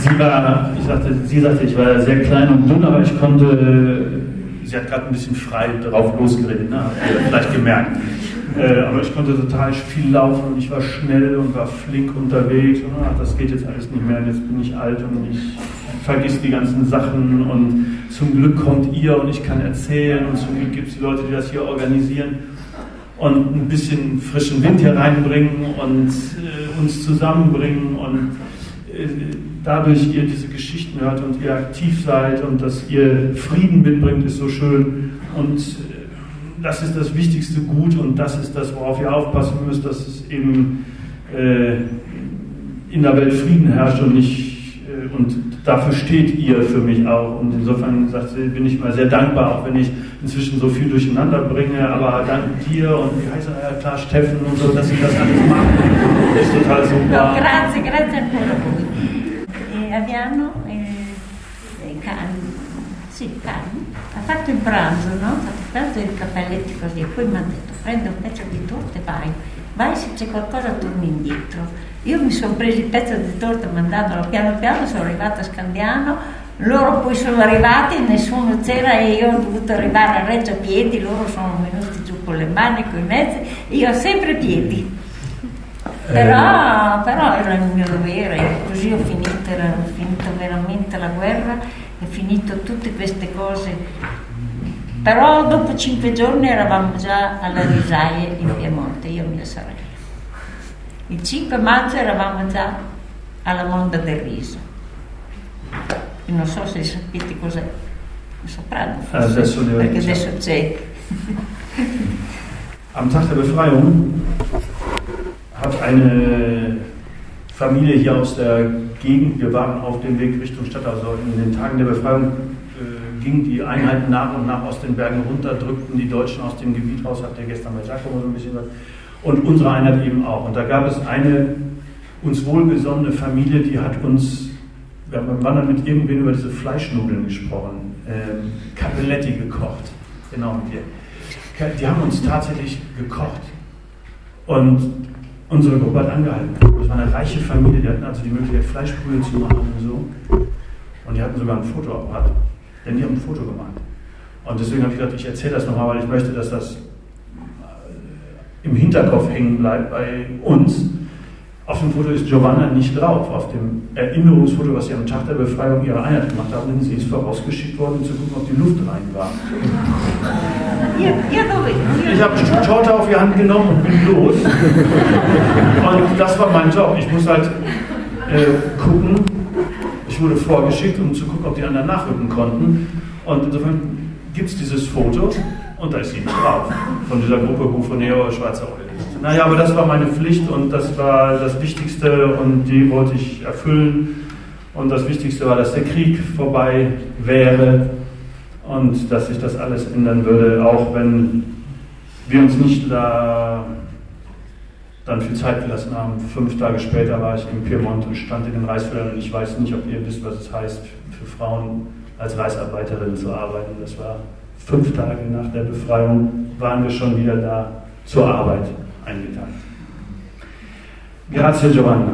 sie war, ich sagte, sie sagte, ich war sehr klein und dünn, aber ich konnte, sie hat gerade ein bisschen frei drauf losgeredet, ne? vielleicht gemerkt. Äh, aber ich konnte total viel laufen und ich war schnell und war flink unterwegs. Und, ach, das geht jetzt alles nicht mehr, jetzt bin ich alt und ich vergiss die ganzen Sachen. Und zum Glück kommt ihr und ich kann erzählen. Und zum Glück gibt es die Leute, die das hier organisieren und ein bisschen frischen Wind hier reinbringen und äh, uns zusammenbringen. Und äh, dadurch ihr diese Geschichten hört und ihr aktiv seid und dass ihr Frieden mitbringt, ist so schön. Und äh, das ist das wichtigste Gut und das ist das, worauf ihr aufpassen müsst, dass es eben äh, in der Welt Frieden herrscht und nicht äh, und dafür steht ihr für mich auch. Und insofern sagt sie, bin ich mal sehr dankbar, auch wenn ich inzwischen so viel durcheinander bringe, aber dank dir und wie heißt er, ja klar, Steffen und so, dass sie das alles machen. Ist total super. No, grazie, grazie ancora a voi. E abbiamo eh, Can, sì, Can, fatto il pranzo, no? Ha fatto il pranzo cappelletti così, e poi mi ha detto prende un pezzo di torta e vai, vai se c'è qualcosa torni indietro. Io mi sono preso il pezzo di torta mandandolo piano piano, sono arrivata a Scandiano, loro poi sono arrivati, nessuno c'era e io ho dovuto arrivare a Reggio a piedi, loro sono venuti giù con le mani, con i mezzi, io sempre piedi. Però, però, era il mio dovere, così ho finito, era finito veramente la guerra e finito tutte queste cose. Però dopo cinque giorni eravamo già alla risaia in Piemonte, io e mia sorella. Il 5 maggio eravamo già alla Monda del Riso. E non so se sapete cos'è. Non sapranno forse, adesso perché adesso c'è. Am Tag der Befreiung hat eine Familie hier aus der Gegend, wir waren auf dem Weg Richtung Stadt, also in den Tagen der Befreiung gingen die Einheiten nach und nach aus den Bergen runter, drückten die Deutschen aus dem Gebiet raus, habt ihr gestern bei Giacomo so ein bisschen gehört und unsere Einheit eben auch. Und da gab es eine uns wohlgesonnene Familie, die hat uns, wir haben beim Wandern mit irgendwen über diese Fleischnudeln gesprochen, ähm, Capelletti gekocht, genau mit dir. Die haben uns tatsächlich gekocht. Und unsere Gruppe hat angehalten. Das war eine reiche Familie, die hatten also die Möglichkeit, Fleischbrühe zu machen und so. Und die hatten sogar ein Fotoapparat, denn die haben ein Foto gemacht. Und deswegen habe ich gedacht, ich erzähle das nochmal, weil ich möchte, dass das im Hinterkopf hängen bleibt bei uns. Auf dem Foto ist Giovanna nicht drauf. Auf dem Erinnerungsfoto, was sie am Tag der Befreiung ihrer Einheit gemacht haben, sie ist vorausgeschickt worden, um zu gucken, ob die Luft rein war. Ich habe ein Stück Torte auf die Hand genommen und bin los. Und das war mein Job. Ich muss halt äh, gucken. Ich wurde vorgeschickt, um zu gucken, ob die anderen nachrücken konnten. Und insofern gibt es dieses Foto und da ist sie nicht drauf. Von dieser Gruppe Bufoneo Schweizer Oilist. Naja, aber das war meine Pflicht und das war das Wichtigste und die wollte ich erfüllen. Und das Wichtigste war, dass der Krieg vorbei wäre und dass sich das alles ändern würde, auch wenn wir uns nicht da dann viel Zeit gelassen haben. Fünf Tage später war ich in Piemont und stand in den Reisfeldern und ich weiß nicht, ob ihr wisst, was es heißt, für Frauen als Reisarbeiterin zu arbeiten. Das war fünf Tage nach der Befreiung waren wir schon wieder da zur Arbeit eingeteilt. Grazie Giovanna.